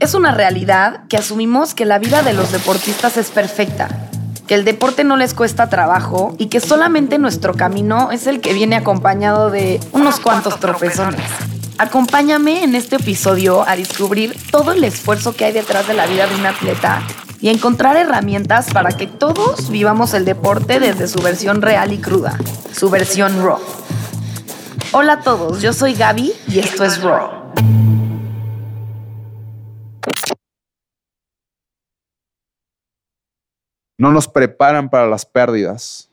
Es una realidad que asumimos que la vida de los deportistas es perfecta, que el deporte no les cuesta trabajo y que solamente nuestro camino es el que viene acompañado de unos cuantos tropezones. Acompáñame en este episodio a descubrir todo el esfuerzo que hay detrás de la vida de un atleta y encontrar herramientas para que todos vivamos el deporte desde su versión real y cruda, su versión raw. Hola a todos, yo soy Gaby y esto es Raw. No nos preparan para las pérdidas.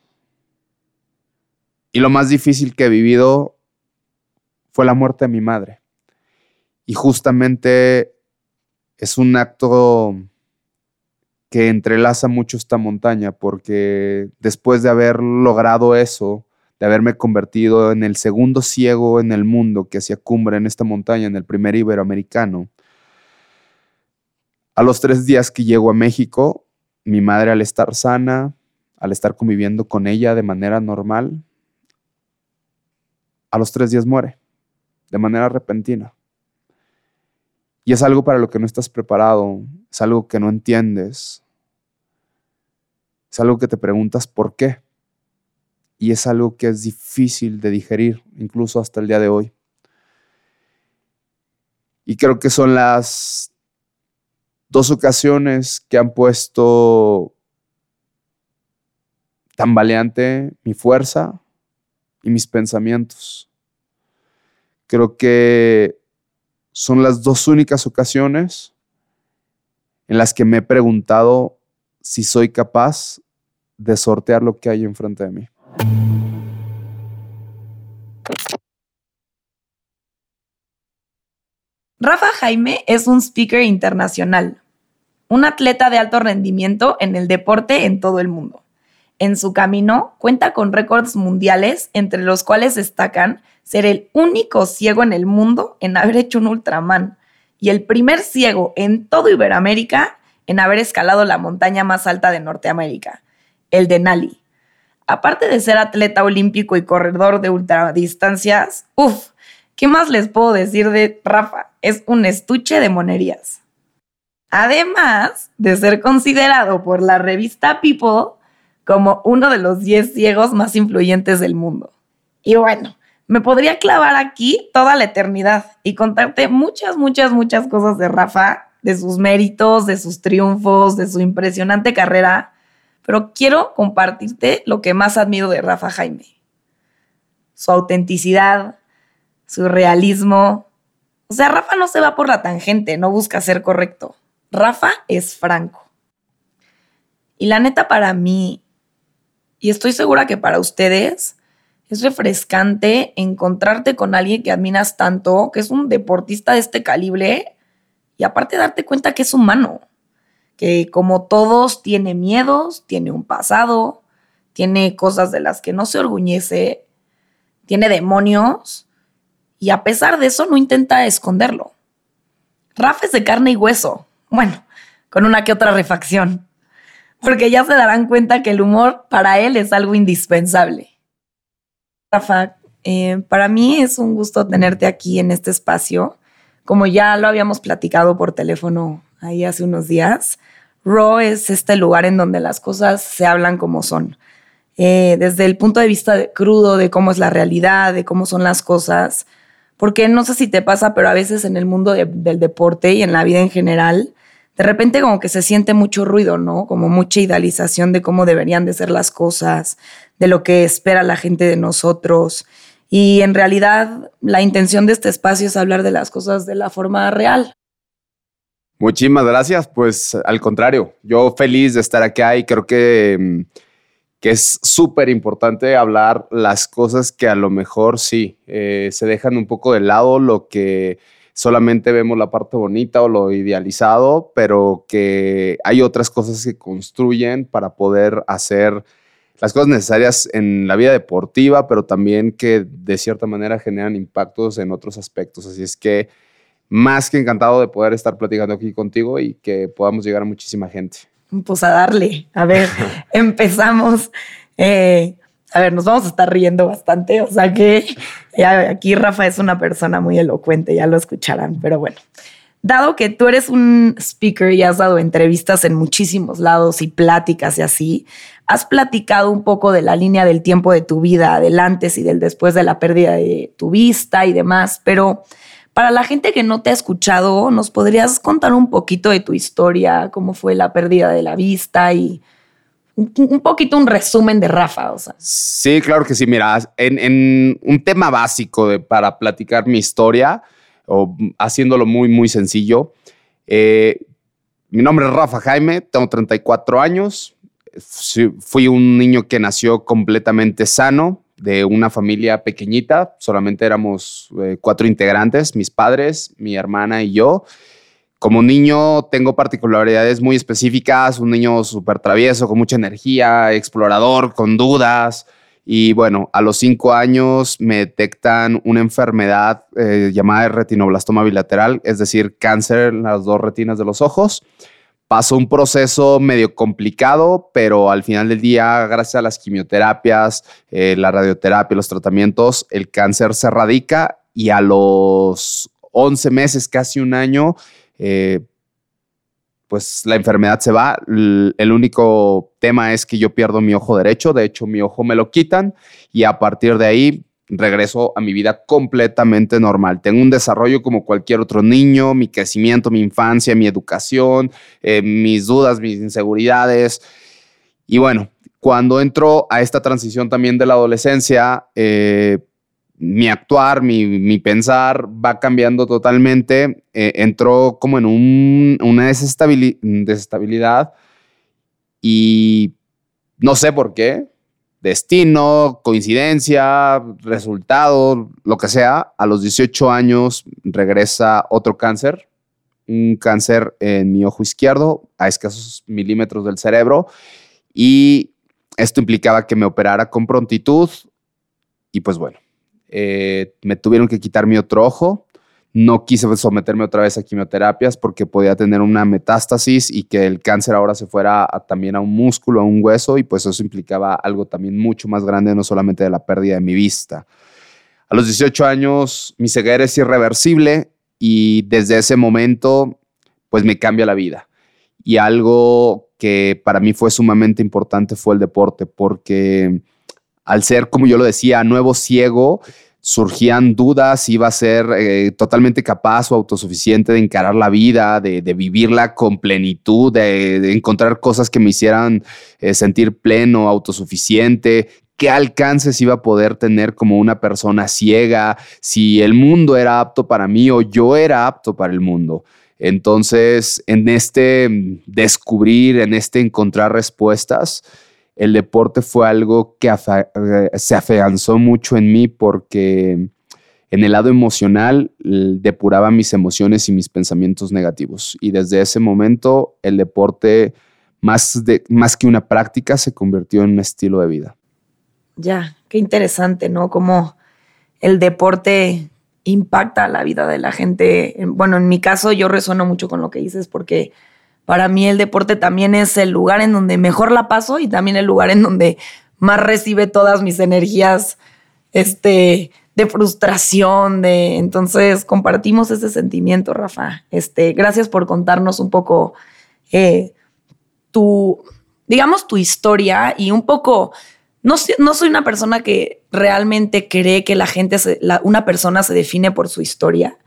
Y lo más difícil que he vivido fue la muerte de mi madre. Y justamente es un acto que entrelaza mucho esta montaña, porque después de haber logrado eso, de haberme convertido en el segundo ciego en el mundo que hacía cumbre en esta montaña, en el primer iberoamericano, a los tres días que llego a México, mi madre al estar sana, al estar conviviendo con ella de manera normal, a los tres días muere, de manera repentina. Y es algo para lo que no estás preparado, es algo que no entiendes, es algo que te preguntas por qué. Y es algo que es difícil de digerir, incluso hasta el día de hoy. Y creo que son las dos ocasiones que han puesto tambaleante mi fuerza y mis pensamientos. Creo que son las dos únicas ocasiones en las que me he preguntado si soy capaz de sortear lo que hay enfrente de mí. Rafa Jaime es un speaker internacional, un atleta de alto rendimiento en el deporte en todo el mundo. En su camino cuenta con récords mundiales, entre los cuales destacan ser el único ciego en el mundo en haber hecho un Ultraman y el primer ciego en todo Iberoamérica en haber escalado la montaña más alta de Norteamérica, el de Nali. Aparte de ser atleta olímpico y corredor de ultradistancias, uff, ¿qué más les puedo decir de Rafa? Es un estuche de monerías. Además de ser considerado por la revista People como uno de los 10 ciegos más influyentes del mundo. Y bueno, me podría clavar aquí toda la eternidad y contarte muchas, muchas, muchas cosas de Rafa, de sus méritos, de sus triunfos, de su impresionante carrera, pero quiero compartirte lo que más admiro de Rafa Jaime. Su autenticidad, su realismo. O sea, Rafa no se va por la tangente, no busca ser correcto. Rafa es franco. Y la neta para mí, y estoy segura que para ustedes, es refrescante encontrarte con alguien que admiras tanto, que es un deportista de este calibre, y aparte darte cuenta que es humano, que como todos tiene miedos, tiene un pasado, tiene cosas de las que no se orguñece, tiene demonios, y a pesar de eso no intenta esconderlo. Rafa es de carne y hueso, bueno, con una que otra refacción, porque ya se darán cuenta que el humor para él es algo indispensable. Rafa, eh, para mí es un gusto tenerte aquí en este espacio. Como ya lo habíamos platicado por teléfono ahí hace unos días, Raw es este lugar en donde las cosas se hablan como son. Eh, desde el punto de vista crudo de cómo es la realidad, de cómo son las cosas. Porque no sé si te pasa, pero a veces en el mundo del deporte y en la vida en general, de repente como que se siente mucho ruido, ¿no? Como mucha idealización de cómo deberían de ser las cosas, de lo que espera la gente de nosotros. Y en realidad la intención de este espacio es hablar de las cosas de la forma real. Muchísimas gracias. Pues al contrario, yo feliz de estar acá y creo que, mm, que es súper importante hablar las cosas que a lo mejor sí eh, se dejan un poco de lado, lo que solamente vemos la parte bonita o lo idealizado, pero que hay otras cosas que construyen para poder hacer las cosas necesarias en la vida deportiva, pero también que de cierta manera generan impactos en otros aspectos. Así es que más que encantado de poder estar platicando aquí contigo y que podamos llegar a muchísima gente. Pues a darle. A ver, empezamos. Eh, a ver, nos vamos a estar riendo bastante, o sea que aquí Rafa es una persona muy elocuente, ya lo escucharán, pero bueno. dado que tú eres un speaker y has dado entrevistas en muchísimos lados y pláticas y así, has platicado un poco de la línea del tiempo de tu vida, del antes y del después de la pérdida de tu vista y demás, pero para la gente que no te ha escuchado, ¿nos podrías contar un poquito de tu historia, cómo fue la pérdida de la vista y un poquito un resumen de Rafa? O sea. Sí, claro que sí. Mira, en, un tema básico de, para platicar mi historia, o haciéndolo muy, muy sencillo, eh, mi nombre es Rafa Jaime, tengo 34 años, fui un niño que nació completamente sano, de una familia pequeñita, solamente éramos eh, cuatro integrantes, mis padres, mi hermana y yo. Como niño tengo particularidades muy específicas, un niño súper travieso, con mucha energía, explorador, con dudas. Y bueno, a los cinco años me detectan una enfermedad eh, llamada retinoblastoma bilateral, es decir, cáncer en las dos retinas de los ojos. Pasó un proceso medio complicado, pero al final del día, gracias a las quimioterapias, eh, la radioterapia, los tratamientos, el cáncer se erradica y a los 11 meses, casi un año, eh, pues la enfermedad se va. El único tema es que yo pierdo mi ojo derecho, de hecho mi ojo me lo quitan y a partir de ahí regreso a mi vida completamente normal. Tengo un desarrollo como cualquier otro niño, mi crecimiento, mi infancia, mi educación, eh, mis dudas, mis inseguridades. Y bueno, cuando entro a esta transición también de la adolescencia, eh, mi actuar, mi, pensar va cambiando totalmente. Eh, entró como en una desestabilidad y no sé por qué, destino, coincidencia, resultado, lo que sea, a los 18 años regresa otro cáncer, un cáncer en mi ojo izquierdo, a escasos milímetros del cerebro, y esto implicaba que me operara con prontitud, y pues bueno, eh, me tuvieron que quitar mi otro ojo, no quise someterme otra vez a quimioterapias porque podía tener una metástasis y que el cáncer ahora se fuera también a un músculo, a un hueso, y pues eso implicaba algo también mucho más grande, no solamente de la pérdida de mi vista. A los 18 años mi ceguera es irreversible y desde ese momento pues me cambia la vida. Y algo que para mí fue sumamente importante fue el deporte, porque al ser, como yo lo decía, nuevo ciego, surgían dudas si iba a ser eh, totalmente capaz o autosuficiente de encarar la vida, de, vivirla con plenitud, de, encontrar cosas que me hicieran eh, sentir pleno, autosuficiente, qué alcances iba a poder tener como una persona ciega, si el mundo era apto para mí o yo era apto para el mundo. Entonces, en este descubrir, en este encontrar respuestas, el deporte fue algo que eh, se afianzó mucho en mí porque en el lado emocional depuraba mis emociones y mis pensamientos negativos. Y desde ese momento el deporte, más, de, más que una práctica, se convirtió en un estilo de vida. Ya, qué interesante, ¿no? Cómo el deporte impacta la vida de la gente. Bueno, en mi caso yo resueno mucho con lo que dices porque para mí el deporte también es el lugar en donde mejor la paso y también el lugar en donde más recibe todas mis energías este, de frustración, de entonces compartimos ese sentimiento, Rafa. Este, gracias por contarnos un poco eh, tu, digamos, tu historia y un poco. No, no, soy una persona que realmente cree que la gente, una persona se define por su historia,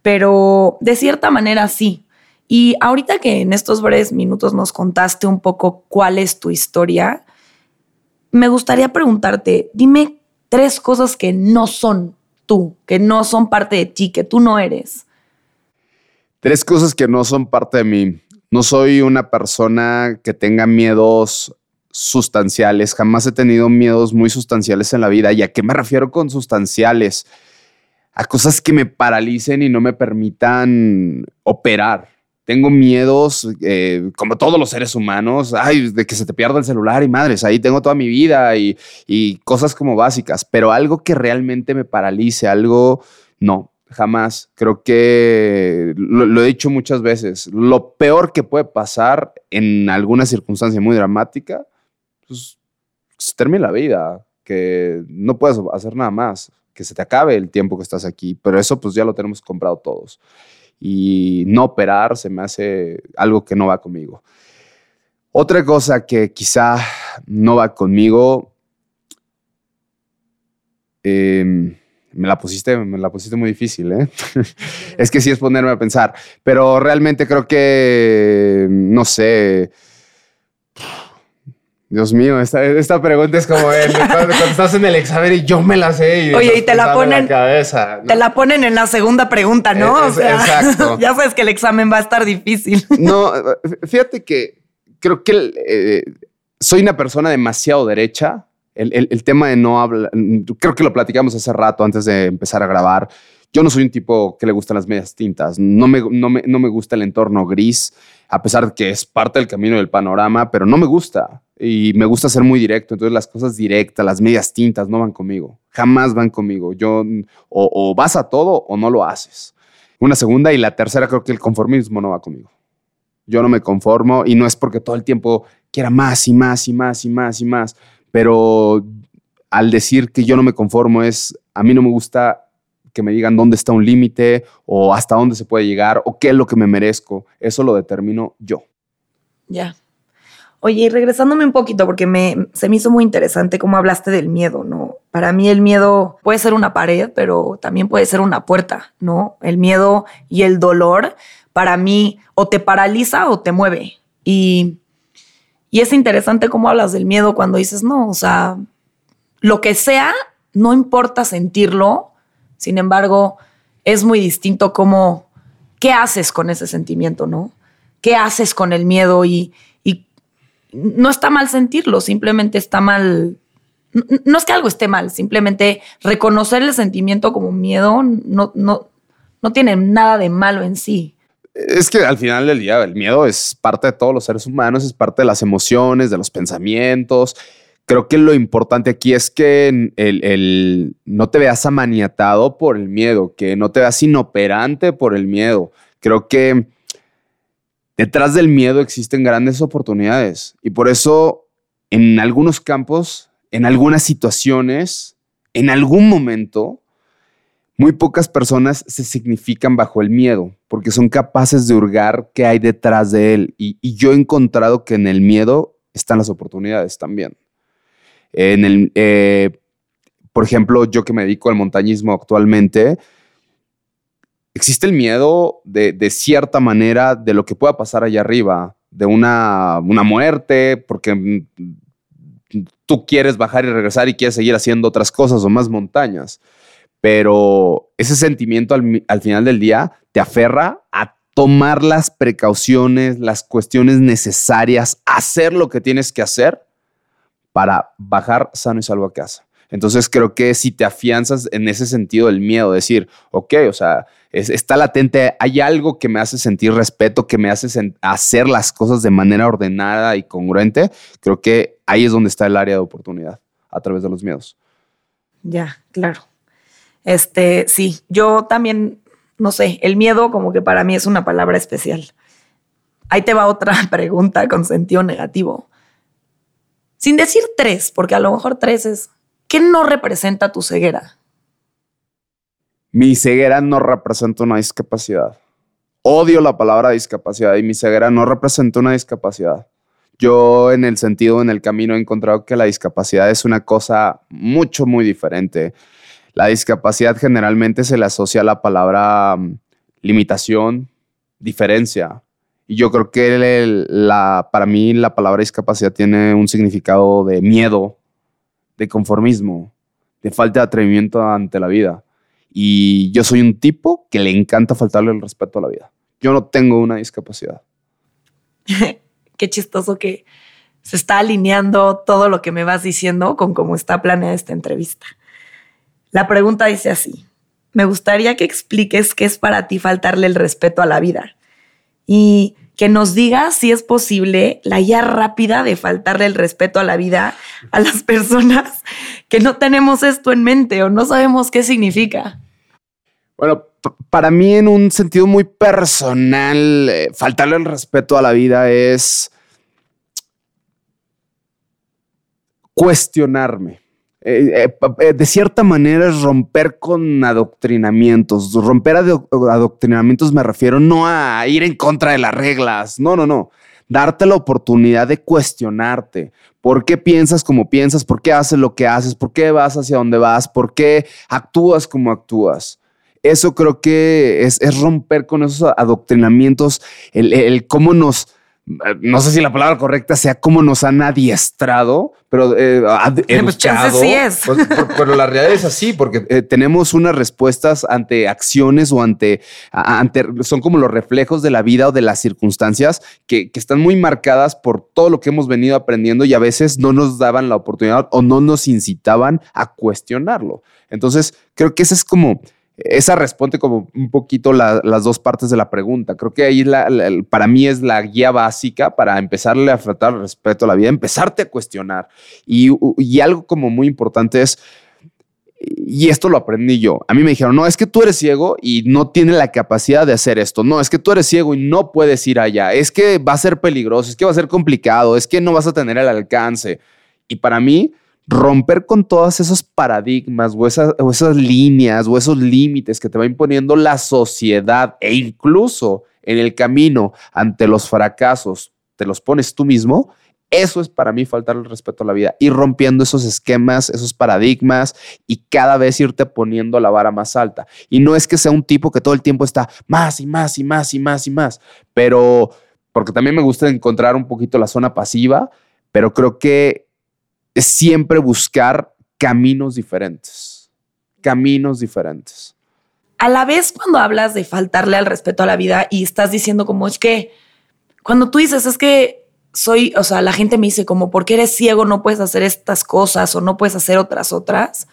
pero de cierta manera sí. Y ahorita que en estos breves minutos nos contaste un poco cuál es tu historia, me gustaría preguntarte, dime tres cosas que no son tú, que no son parte de ti, que tú no eres. Tres cosas que no son parte de mí. No soy una persona que tenga miedos sustanciales. Jamás he tenido miedos muy sustanciales en la vida. ¿Y a qué me refiero con sustanciales? A cosas que me paralicen y no me permitan operar tengo miedos, eh, como todos los seres humanos, ay, de que se te pierda el celular y madres, ahí tengo toda mi vida y, cosas como básicas, pero algo que realmente me paralice, algo, no, jamás. Creo que lo, he dicho muchas veces, lo peor que puede pasar en alguna circunstancia muy dramática, pues se termina la vida, que no puedes hacer nada más, que se te acabe el tiempo que estás aquí, pero eso pues ya lo tenemos comprado todos. Y no operar se me hace algo que no va conmigo. Otra cosa que quizá no va conmigo, em, me la pusiste, me la pusiste muy difícil, ¿eh? es que sí es ponerme a pensar, pero realmente creo que, no sé, Dios mío, esta, pregunta es como cuando, estás en el examen y yo me la sé. Y Oye, y te la ponen. cabeza, Te la ponen en la segunda pregunta, ¿no? o sea, exacto. ya sabes que el examen va a estar difícil. No, fíjate que creo que eh, soy una persona demasiado derecha. El, tema de no hablar, creo que lo platicamos hace rato antes de empezar a grabar. Yo no soy un tipo que le gustan las medias tintas. No me, no me, no me gusta el entorno gris, a pesar de que es parte del camino del panorama, pero no me gusta y me gusta ser muy directo. Entonces las cosas directas, las medias tintas no van conmigo. Jamás van conmigo. Yo o, vas a todo o no lo haces. Una segunda y la tercera creo que el conformismo no va conmigo. Yo no me conformo y no es porque todo el tiempo quiera más y más y más y más y más, pero al decir que yo no me conformo es, a mí no me gusta que me digan dónde está un límite o hasta dónde se puede llegar o qué es lo que me merezco. Eso lo determino yo. Ya. Oye, y regresándome un poquito, porque me, se me hizo muy interesante cómo hablaste del miedo, ¿no? Para mí el miedo puede ser una pared, pero también puede ser una puerta, ¿no? El miedo y el dolor, para mí, o te paraliza o te mueve. Y, y es interesante cómo hablas del miedo cuando dices, no, o sea, lo que sea, no importa sentirlo, sin embargo, es muy distinto cómo, qué haces con ese sentimiento, ¿no? ¿Qué haces con el miedo? Y, no está mal sentirlo, simplemente está mal. No es que algo esté mal, simplemente reconocer el sentimiento como miedo no, no, no tiene nada de malo en sí. Es que al final del día el miedo es parte de todos los seres humanos, es parte de las emociones, de los pensamientos. Creo que lo importante aquí es que el, el, no te veas amaniatado por el miedo, que no te veas inoperante por el miedo. Creo que detrás del miedo existen grandes oportunidades y por eso en algunos campos, en algunas situaciones, en algún momento, muy pocas personas se significan bajo el miedo porque son capaces de hurgar qué hay detrás de él. Y, yo he encontrado que en el miedo están las oportunidades también. En el, eh, por ejemplo, yo que me dedico al montañismo actualmente, existe el miedo de, cierta manera de lo que pueda pasar allá arriba, de una, muerte, porque mm, tú quieres bajar y regresar y quieres seguir haciendo otras cosas o más montañas. Pero ese sentimiento al final del día te aferra a tomar las precauciones, las cuestiones necesarias, hacer lo que tienes que hacer para bajar sano y salvo a casa. Entonces creo que si te afianzas en ese sentido del miedo, decir, ok, o sea, está latente, hay algo que me hace sentir respeto, que me hace hacer las cosas de manera ordenada y congruente, creo que ahí es donde está el área de oportunidad, a través de los miedos. Ya, claro. Este, sí, yo también, no sé, el miedo como que para mí es una palabra especial. Ahí te va otra pregunta con sentido negativo. Sin decir tres, porque a lo mejor tres es ¿Qué no representa tu ceguera? Mi ceguera no representa una discapacidad. Odio la palabra discapacidad y mi ceguera no representa una discapacidad. Yo en el sentido, en el camino he encontrado que la discapacidad es una cosa mucho, muy diferente. La discapacidad generalmente se le asocia a la palabra mm, limitación, diferencia. Y yo creo que para mí la palabra discapacidad tiene un significado de miedo, de conformismo, de falta de atrevimiento ante la vida. Y yo soy un tipo que le encanta faltarle el respeto a la vida. Yo no tengo una discapacidad. Qué chistoso que se está alineando todo lo que me vas diciendo con cómo está planeada esta entrevista. La pregunta dice así. Me gustaría que expliques qué es para ti faltarle el respeto a la vida. Y que nos diga si es posible la guía rápida de faltarle el respeto a la vida a las personas que no tenemos esto en mente o no sabemos qué significa. Bueno, para mí en un sentido muy personal, eh, faltarle el respeto a la vida es cuestionarme. Eh, eh, de cierta manera es romper con adoctrinamientos. Romper adoctrinamientos me refiero no a ir en contra de las reglas, no, no, no. Darte la oportunidad de cuestionarte. ¿Por qué piensas como piensas? ¿Por qué haces lo que haces? ¿Por qué vas hacia donde vas? ¿Por qué actúas como actúas? Eso creo que es, romper con esos adoctrinamientos, el cómo nos no sé si la palabra correcta sea cómo nos han adiestrado, pero eh, pues educado. Sí es. Pues, pero la realidad es así, porque eh, tenemos unas respuestas ante acciones o ante, ante, son como los reflejos de la vida o de las circunstancias que, que están muy marcadas por todo lo que hemos venido aprendiendo y a veces no nos daban la oportunidad o no nos incitaban a cuestionarlo. Entonces, creo que ese es como esa responde como un poquito las dos partes de la pregunta. Creo que ahí para mí es la guía básica para empezarle a tratar respeto a la vida, empezarte a cuestionar. Y, y, algo como muy importante es, y esto lo aprendí yo, a mí me dijeron, no, es que tú eres ciego y no tienes la capacidad de hacer esto, no, es que tú eres ciego y no puedes ir allá, es que va a ser peligroso, es que va a ser complicado, es que no vas a tener el alcance. Y para mí, romper con todos esos paradigmas o esas, esas líneas o esos límites que te va imponiendo la sociedad e incluso en el camino ante los fracasos te los pones tú mismo, eso es para mí faltar el respeto a la vida, ir rompiendo esos esquemas, esos paradigmas y cada vez irte poniendo la vara más alta. Y no es que sea un tipo que todo el tiempo está más y más y más y más y más, pero porque también me gusta encontrar un poquito la zona pasiva, pero creo que es siempre buscar caminos diferentes, caminos diferentes. A la vez cuando hablas de faltarle al respeto a la vida y estás diciendo como es que, cuando tú dices es que soy, o sea, la gente me dice como, porque eres ciego no puedes hacer estas cosas o no puedes hacer otras otras.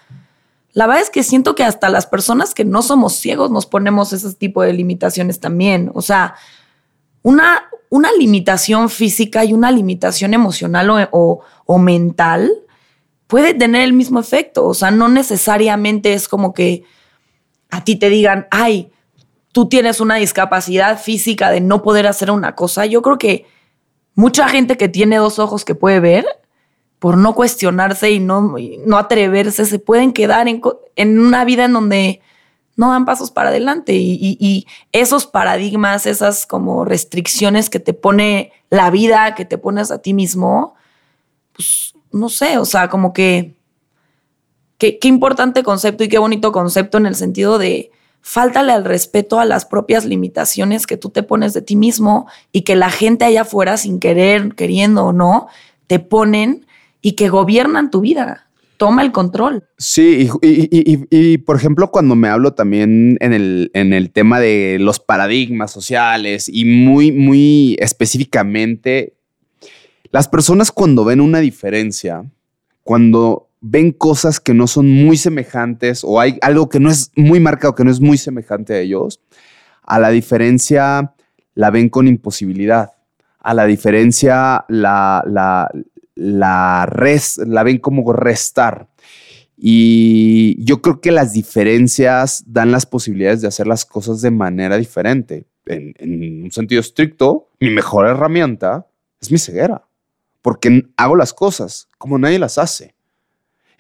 La verdad es que siento que hasta las personas que no somos ciegos nos ponemos ese tipo de limitaciones también. O sea, una, una limitación física y una limitación emocional o, o mental puede tener el mismo efecto. O sea, no necesariamente es como que a ti te digan, ay, tú tienes una discapacidad física de no poder hacer una cosa. Yo creo que mucha gente que tiene dos ojos que puede ver, por no cuestionarse y no, no atreverse, se pueden quedar en, en, una vida en donde no dan pasos para adelante. Y, esos paradigmas, esas como restricciones que te pone la vida, que te pones a ti mismo, pues no sé, o sea, como que qué, importante concepto y qué bonito concepto en el sentido de fáltale al respeto a las propias limitaciones que tú te pones de ti mismo y que la gente allá afuera, sin querer, queriendo o no, te ponen y que gobiernan tu vida. Toma el control. Sí, y, por ejemplo, cuando me hablo también en el, en el tema de los paradigmas sociales y muy, muy específicamente las personas cuando ven una diferencia, cuando ven cosas que no son muy semejantes o hay algo que no es muy marcado, que no es muy semejante a ellos, a la diferencia la ven con imposibilidad. A la diferencia la, la, la, la ven como restar. Y yo creo que las diferencias dan las posibilidades de hacer las cosas de manera diferente. en un sentido estricto, mi mejor herramienta es mi ceguera porque hago las cosas como nadie las hace.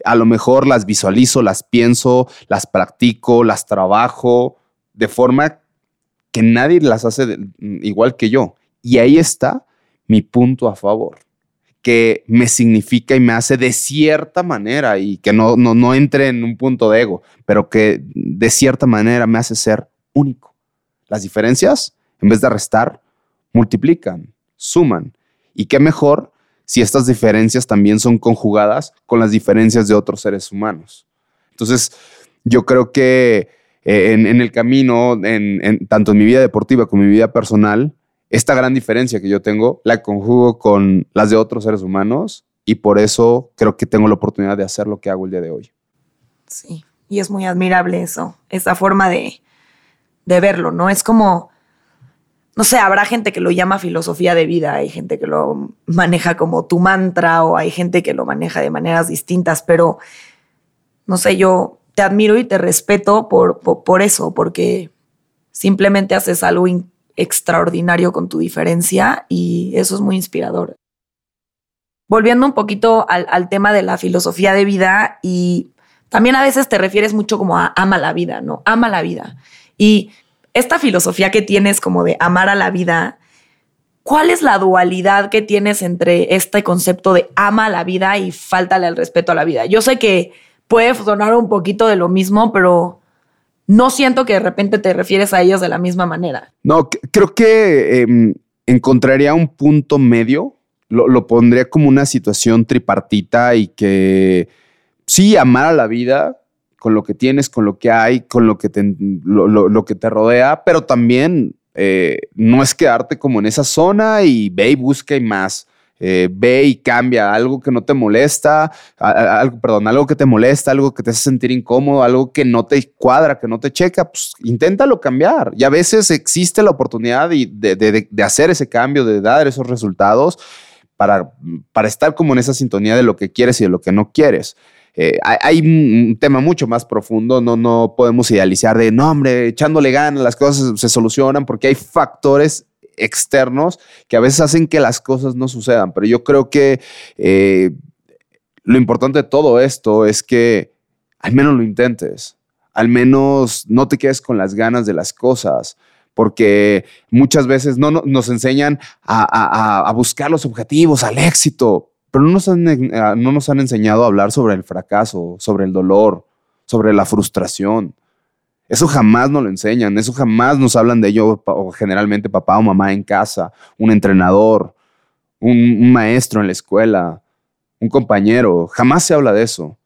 A lo mejor las visualizo, las pienso, las practico, las trabajo de forma que nadie las hace igual que yo. Y ahí está mi punto a favor, que me significa y me hace de cierta manera y que no, no, no entre en un punto de ego, pero que de cierta manera me hace ser único. Las diferencias, en vez de restar, multiplican, suman. Y qué mejor si estas diferencias también son conjugadas con las diferencias de otros seres humanos. Entonces, yo creo que eh, en, el camino, en, tanto en mi vida deportiva como en mi vida personal, esta gran diferencia que yo tengo la conjugo con las de otros seres humanos y por eso creo que tengo la oportunidad de hacer lo que hago el día de hoy. Sí, y es muy admirable eso, esa forma de, de verlo, ¿no? Es como no sé, habrá gente que lo llama filosofía de vida, hay gente que lo maneja como tu mantra o hay gente que lo maneja de maneras distintas, pero no sé, yo te admiro y te respeto por, por, eso, porque simplemente haces algo extraordinario con tu diferencia y eso es muy inspirador. volviendo un poquito al, tema de la filosofía de vida y también a veces te refieres mucho como a ama la vida, ¿no? Ama la vida. Y esta filosofía que tienes como de amar a la vida, ¿cuál es la dualidad que tienes entre este concepto de ama la vida y faltale el respeto a la vida? Yo sé que puede sonar un poquito de lo mismo, pero no siento que de repente te refieres a ellos de la misma manera. No, creo que em, encontraría un punto medio, lo, pondría como una situación tripartita y que sí, amar a la vida con lo que tienes, con lo que hay, con lo que te, lo, que te rodea, pero también eh, no es quedarte como en esa zona y ve y busca y más. Eh, ve y cambia algo que no te molesta, algo, perdón, algo que te molesta, algo que te hace sentir incómodo, algo que no te cuadra, que no te checa, pues inténtalo cambiar. Y a veces existe la oportunidad de, hacer ese cambio, de dar esos resultados para, para estar como en esa sintonía de lo que quieres y de lo que no quieres. Eh, hay, un tema mucho más profundo, no, no podemos idealizar de, no, hombre, echándole ganas, las cosas se solucionan porque hay factores externos que a veces hacen que las cosas no sucedan. Pero yo creo que eh, lo importante de todo esto es que al menos lo intentes, al menos no te quedes con las ganas de las cosas porque muchas veces no, nos enseñan a, buscar los objetivos, al éxito, pero no nos, han, eh, no nos han enseñado a hablar sobre el fracaso, sobre el dolor, sobre la frustración. Eso jamás nos lo enseñan, eso jamás nos hablan de ello, o generalmente papá o mamá en casa, un entrenador, un, maestro en la escuela, un compañero, jamás se habla de eso.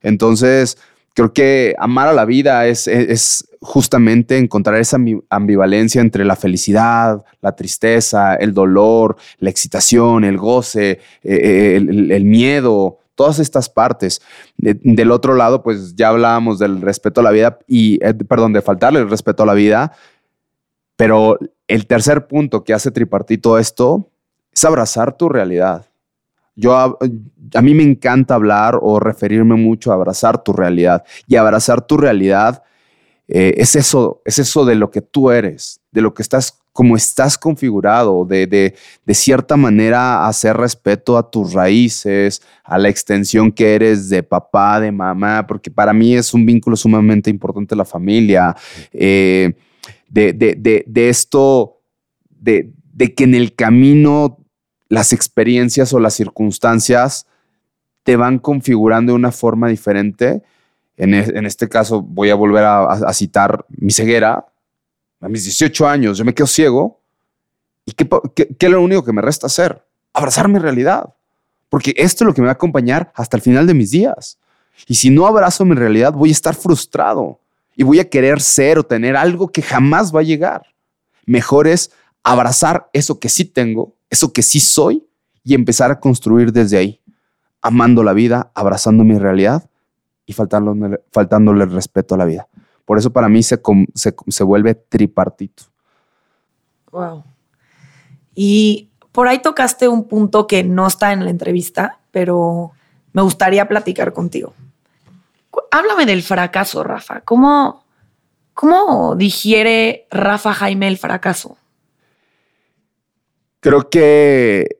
Entonces, creo que amar a la vida es, justamente encontrar esa ambivalencia entre la felicidad, la tristeza, el dolor, la excitación, el goce, eh, el, miedo, todas estas partes. del otro lado, pues ya hablábamos del respeto a la vida y, eh, perdón, de faltarle el respeto a la vida, pero el tercer punto que hace tripartito esto es abrazar tu realidad. Yo, a, mí me encanta hablar o referirme mucho a abrazar tu realidad. Y abrazar tu realidad eh, es, eso, es eso de lo que tú eres, de lo que estás como estás configurado, de, de, cierta manera hacer respeto a tus raíces, a la extensión que eres de papá, de mamá, porque para mí es un vínculo sumamente importante la familia, eh, de, de, esto, de, que en el camino las experiencias o las circunstancias te van configurando de una forma diferente. En, en este caso voy a volver a citar mi ceguera, a mis 18 años yo me quedo ciego, ¿y qué, qué, es lo único que me resta hacer? Abrazar mi realidad. Porque esto es lo que me va a acompañar hasta el final de mis días. Y si no abrazo mi realidad, voy a estar frustrado y voy a querer ser o tener algo que jamás va a llegar. Mejor es abrazar eso que sí tengo, eso que sí soy y empezar a construir desde ahí, amando la vida, abrazando mi realidad y faltándole, faltándole respeto a la vida. Por eso para mí se, se, vuelve tripartito. Wow. Y por ahí tocaste un punto que no está en la entrevista, pero me gustaría platicar contigo. Háblame del fracaso, Rafa. ¿Cómo, cómo digiere Rafa Jaime el fracaso? Creo que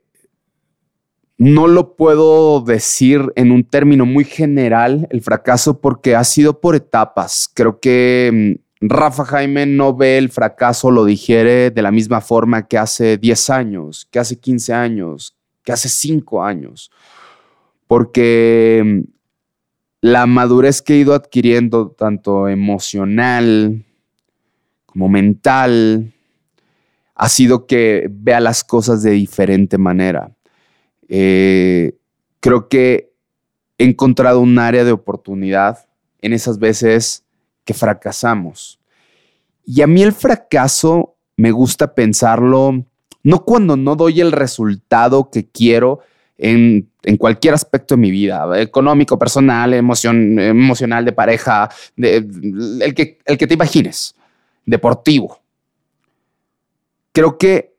no lo puedo decir en un término muy general el fracaso porque ha sido por etapas. Creo que mm, Rafa Jaime no ve el fracaso, lo digiere de la misma forma que hace 10 años, que hace 15 años, que hace 5 años. Porque mm, la madurez que he ido adquiriendo, tanto emocional como mental, ha sido que vea las cosas de diferente manera eh, creo que he encontrado un área de oportunidad en esas veces que fracasamos. Y a mí el fracaso me gusta pensarlo, no cuando no doy el resultado que quiero en, cualquier aspecto de mi vida, económico, personal, emocional, de pareja, el, que, el que te imagines, deportivo. Creo que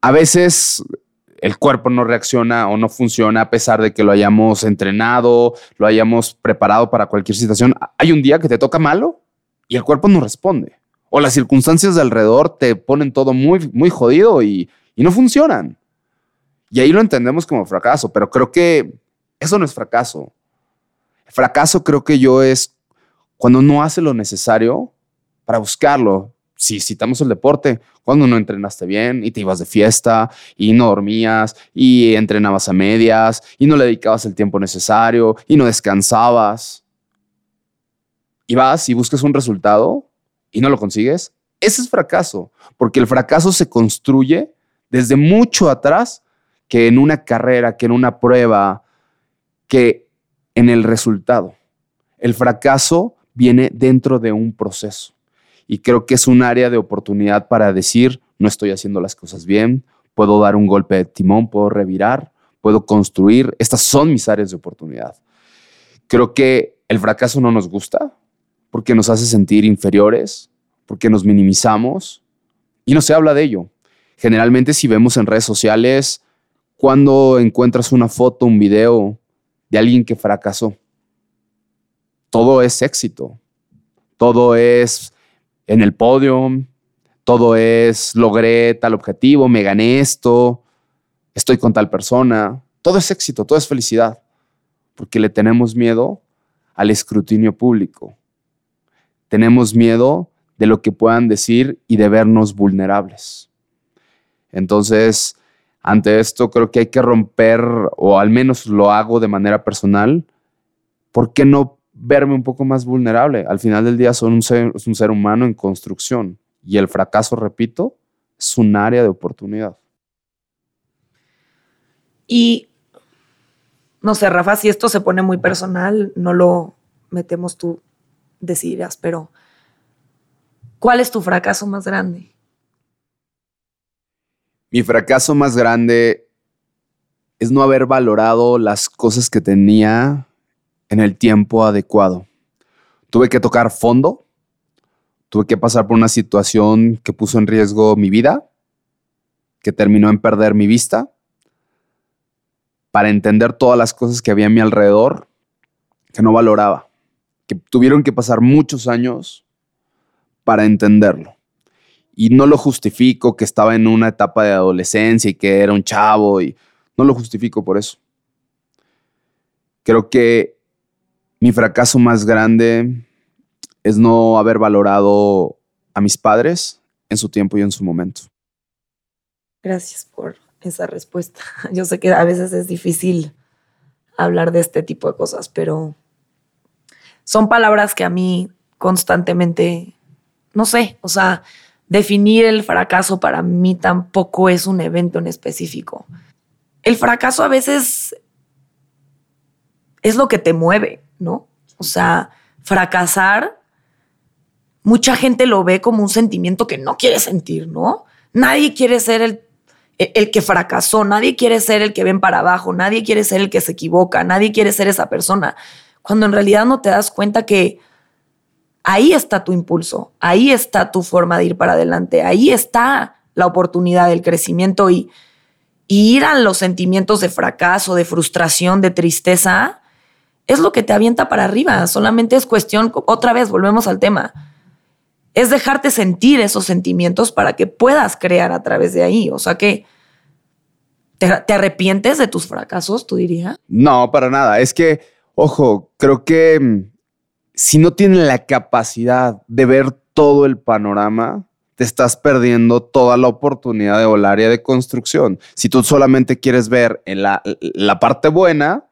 a veces el cuerpo no reacciona o no funciona a pesar de que lo hayamos entrenado, lo hayamos preparado para cualquier situación. Hay un día que te toca malo y el cuerpo no responde. O las circunstancias de alrededor te ponen todo muy, muy jodido y, no funcionan. Y ahí lo entendemos como fracaso, pero creo que eso no es fracaso. Fracaso creo que yo es cuando no hace lo necesario para buscarlo. Si citamos el deporte, cuando no entrenaste bien y te ibas de fiesta y no dormías y entrenabas a medias y no le dedicabas el tiempo necesario y no descansabas. Y vas y buscas un resultado y no lo consigues. Ese es fracaso, porque el fracaso se construye desde mucho atrás que en una carrera, que en una prueba, que en el resultado. El fracaso viene dentro de un proceso. Y creo que es un área de oportunidad para decir, no estoy haciendo las cosas bien, puedo dar un golpe de timón, puedo revirar, puedo construir. Estas son mis áreas de oportunidad. Creo que el fracaso no nos gusta porque nos hace sentir inferiores, porque nos minimizamos y no se habla de ello. Generalmente si vemos en redes sociales cuando encuentras una foto, un video de alguien que fracasó, todo es éxito, todo es en el podio, todo es logré tal objetivo, me gané esto, estoy con tal persona, todo es éxito, todo es felicidad, porque le tenemos miedo al escrutinio público. Tenemos miedo de lo que puedan decir y de vernos vulnerables. Entonces, ante esto creo que hay que romper, o al menos lo hago de manera personal, ¿por qué no verme un poco más vulnerable? Al final del día son un ser, un ser humano en construcción y el fracaso, repito, es un área de oportunidad. Y no sé, Rafa, si esto se pone muy personal, no lo metemos tú, decidirás, pero ¿Cuál es tu fracaso más grande? Mi fracaso más grande es no haber valorado las cosas que tenía en el tiempo adecuado. Tuve que tocar fondo, tuve que pasar por una situación que puso en riesgo mi vida, que terminó en perder mi vista, para entender todas las cosas que había a mi alrededor que no valoraba, que tuvieron que pasar muchos años para entenderlo. Y no lo justifico que estaba en una etapa de adolescencia y que era un chavo y no lo justifico por eso. Creo que mi fracaso más grande es no haber valorado a mis padres en su tiempo y en su momento. Gracias por esa respuesta. Yo sé que a veces es difícil hablar de este tipo de cosas, pero son palabras que a mí constantemente no sé, o sea, definir el fracaso para mí tampoco es un evento en específico. El fracaso a veces es lo que te mueve, ¿no? O sea, fracasar, mucha gente lo ve como un sentimiento que no quiere sentir, ¿no? Nadie quiere ser el, el que fracasó, nadie quiere ser el que ven para abajo, nadie quiere ser el que se equivoca, nadie quiere ser esa persona, cuando en realidad no te das cuenta que ahí está tu impulso, ahí está tu forma de ir para adelante, ahí está la oportunidad del crecimiento y, ir a los sentimientos de fracaso, de frustración, de tristeza, es lo que te avienta para arriba. Solamente es cuestión, otra vez, volvemos al tema, es dejarte sentir esos sentimientos para que puedas crear a través de ahí. O sea que... ¿Te, ¿Te, arrepientes de tus fracasos, tú dirías? No, para nada. Es que, ojo, creo que mm, si no tienes la capacidad de ver todo el panorama, te estás perdiendo toda la oportunidad de volar área de construcción. Si tú solamente quieres ver la, parte buena,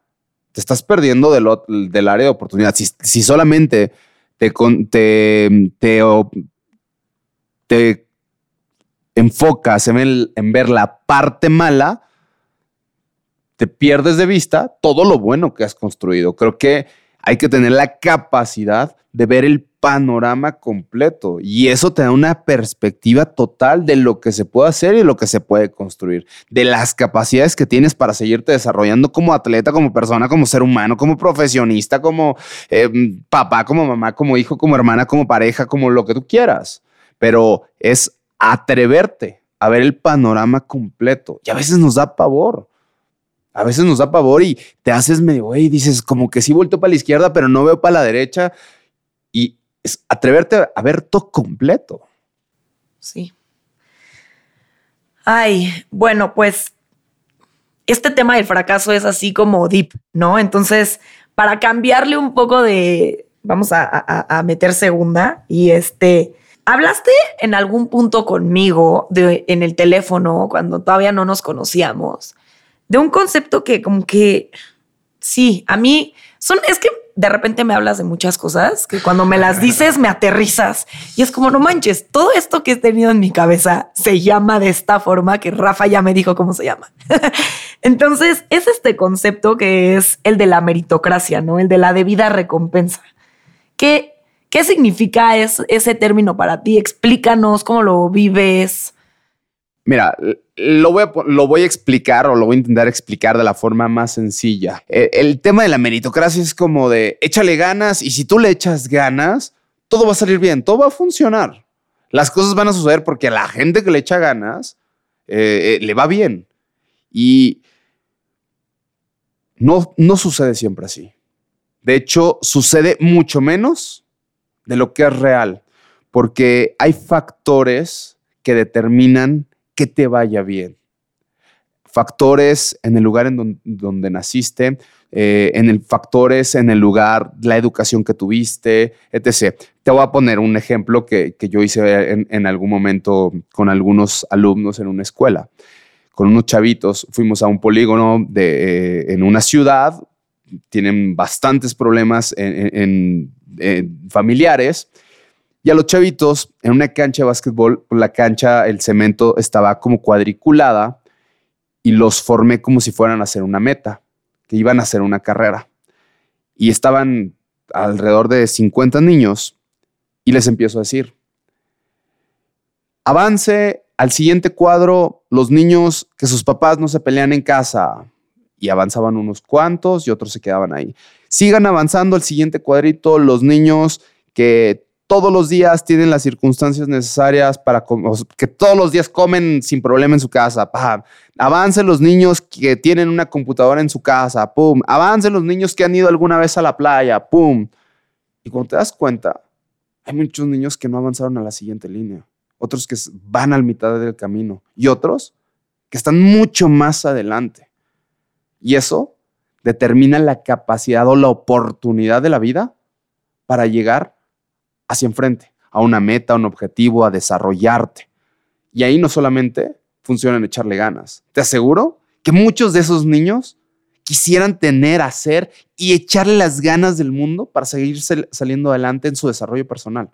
te estás perdiendo del, área de oportunidad. Si, solamente te, enfocas en, en ver la parte mala, te pierdes de vista todo lo bueno que has construido. Creo que hay que tener la capacidad de ver el panorama completo y eso te da una perspectiva total de lo que se puede hacer y lo que se puede construir, de las capacidades que tienes para seguirte desarrollando como atleta, como persona, como ser humano, como profesionista, como eh, papá, como mamá, como hijo, como hermana, como pareja, como lo que tú quieras. Pero es atreverte a ver el panorama completo y a veces nos da pavor a veces nos da pavor y te haces medio, güey, dices como que sí vuelto para la izquierda, pero no veo para la derecha. Y es atreverte a ver todo completo. Sí. Ay, bueno, pues este tema del fracaso es así como deep, ¿no? Entonces, para cambiarle un poco de, vamos a, meter segunda y este, hablaste en algún punto conmigo de, en el teléfono cuando todavía no nos conocíamos de un concepto que como que sí, a mí son, es que de repente me hablas de muchas cosas que cuando me las dices me aterrizas y es como no manches, todo esto que he tenido en mi cabeza se llama de esta forma que Rafa ya me dijo cómo se llama. Entonces es este concepto que es el de la meritocracia, ¿no? El de la debida recompensa. ¿Qué, qué significa ese término para ti? Explícanos cómo lo vives. Mira, lo voy, a, explicar o lo voy a intentar explicar de la forma más sencilla. El, el, tema de la meritocracia es como de échale ganas y si tú le echas ganas, todo va a salir bien, todo va a funcionar. Las cosas van a suceder porque a la gente que le echa ganas eh, eh, le va bien. Y no, no sucede siempre así. De hecho, sucede mucho menos de lo que es real, porque hay factores que determinan que te vaya bien. Factores en el lugar en donde, naciste, eh, en el factores en el lugar, la educación que tuviste, etc. Te voy a poner un ejemplo que, yo hice en, algún momento con algunos alumnos en una escuela. Con unos chavitos fuimos a un polígono de, eh, en una ciudad, tienen bastantes problemas en, familiares y a los chavitos, en una cancha de básquetbol, la cancha, el cemento estaba como cuadriculada y los formé como si fueran a hacer una meta, que iban a hacer una carrera. Y estaban alrededor de 50 niños y les empiezo a decir, avance al siguiente cuadro los niños que sus papás no se pelean en casa. Y avanzaban unos cuantos y otros se quedaban ahí. Sigan avanzando al siguiente cuadrito los niños que todos los días tienen las circunstancias necesarias para que todos los días comen sin problema en su casa. ¡Pam! Avancen los niños que tienen una computadora en su casa. ¡Pum! Avancen los niños que han ido alguna vez a la playa. Y cuando te das cuenta, hay muchos niños que no avanzaron a la siguiente línea. Otros que van al mitad del camino. Y otros que están mucho más adelante. Y eso determina la capacidad o la oportunidad de la vida para llegar hacia enfrente, a una meta, a un objetivo, a desarrollarte. Y ahí no solamente funciona en echarle ganas. Te aseguro que muchos de esos niños quisieran tener, hacer y echarle las ganas del mundo para seguir saliendo adelante en su desarrollo personal.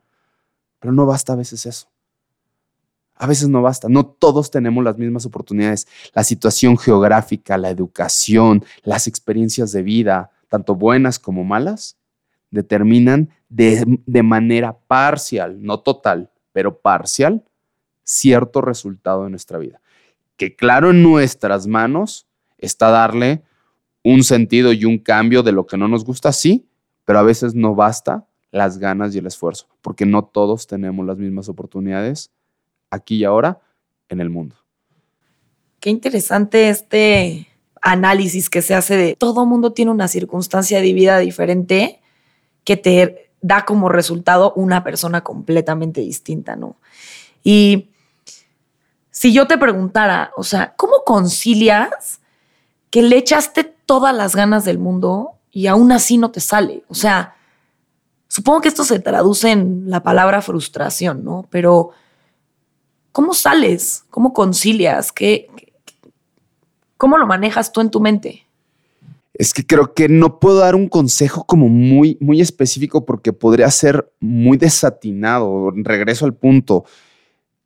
Pero no basta a veces eso. A veces no basta. No todos tenemos las mismas oportunidades. La situación geográfica, la educación, las experiencias de vida, tanto buenas como malas, determinan de, manera parcial, no total, pero parcial, cierto resultado de nuestra vida. Que claro, en nuestras manos está darle un sentido y un cambio de lo que no nos gusta, sí, pero a veces no basta las ganas y el esfuerzo, porque no todos tenemos las mismas oportunidades aquí y ahora en el mundo. Qué interesante este análisis que se hace de todo mundo tiene una circunstancia de vida diferente que te da como resultado una persona completamente distinta, ¿no? Y si yo te preguntara, o sea, ¿cómo concilias que le echaste todas las ganas del mundo y aún así no te sale? O sea, supongo que esto se traduce en la palabra frustración, ¿no? Pero, ¿cómo sales? ¿Cómo concilias? ¿Qué, ¿Cómo lo manejas tú en tu mente? Es que creo que no puedo dar un consejo como muy, muy específico porque podría ser muy desatinado. Regreso al punto.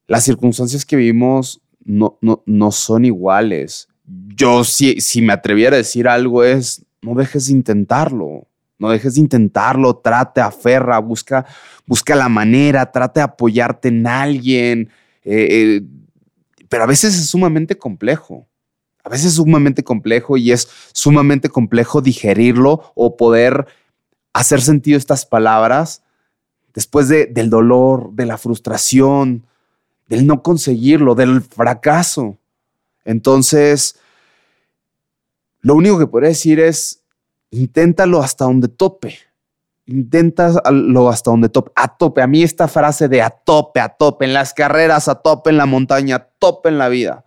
Las circunstancias que vivimos no, no, no son iguales. Yo si, si me atreviera a decir algo es, no dejes de intentarlo. No dejes de intentarlo, trate, aferra, busca, busca la manera, trate de apoyarte en alguien. Eh, eh, pero a veces es sumamente complejo a veces es sumamente complejo y es sumamente complejo digerirlo o poder hacer sentido estas palabras después del dolor, de la frustración, del no conseguirlo, del fracaso. Entonces, lo único que podría decir es, inténtalo hasta donde tope. Inténtalo hasta donde tope. A tope. A mí esta frase de a tope, a tope, en las carreras, a tope en la montaña, a tope en la vida,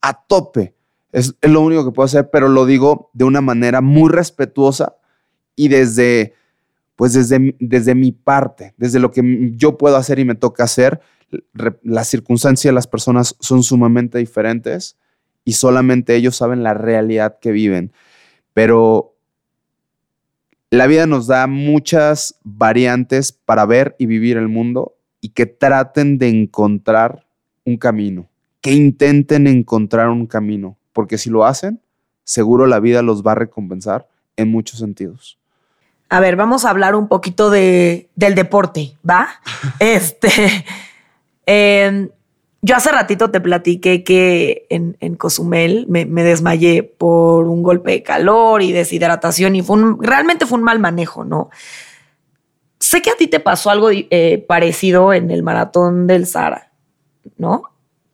a tope Es, lo único que puedo hacer, pero lo digo de una manera muy respetuosa y desde, pues desde, desde mi parte, desde lo que yo puedo hacer y me toca hacer, las circunstancias de las personas son sumamente diferentes y solamente ellos saben la realidad que viven. Pero la vida nos da muchas variantes para ver y vivir el mundo y que traten de encontrar un camino, que intenten encontrar un camino, porque si lo hacen, seguro la vida los va a recompensar en muchos sentidos. A ver, vamos a hablar un poquito de, del deporte, ¿va? este, em, yo hace ratito te platiqué que en, Cozumel me, desmayé por un golpe de calor y deshidratación y fue realmente fue un mal manejo, ¿no? Sé que a ti te pasó algo eh, parecido en el maratón del Sahara, ¿no?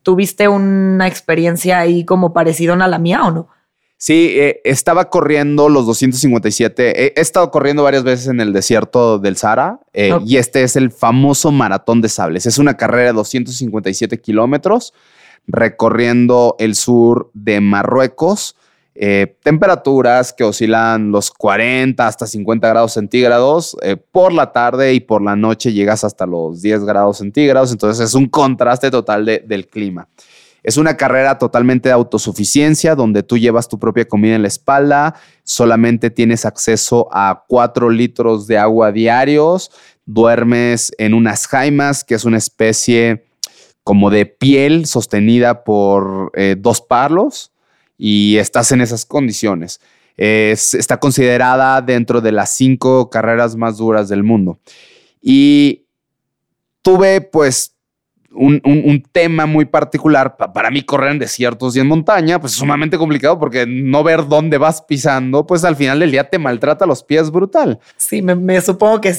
¿Tuviste una experiencia ahí como parecida a la mía o no? Sí, eh, estaba corriendo los 257. He, estado corriendo varias veces en el desierto del Sahara eh, y este es el famoso Maratón de Sables. Es una carrera de 257 kilómetros recorriendo el sur de Marruecos. Eh, temperaturas que oscilan los 40 hasta 50 grados centígrados. por la tarde y por la noche llegas hasta los 10 grados centígrados. Entonces es un contraste total del clima. Es una carrera totalmente de autosuficiencia donde tú llevas tu propia comida en la espalda, solamente tienes acceso a cuatro litros de agua diarios, duermes en unas jaimas, que es una especie como de piel sostenida por eh, dos palos y estás en esas condiciones. está considerada dentro de las cinco carreras más duras del mundo. Y tuve pues un, tema muy particular. para mí, correr en desiertos y en montaña, pues es sumamente complicado porque no ver dónde vas pisando, pues al final del día te maltrata los pies brutal. Sí, me, supongo que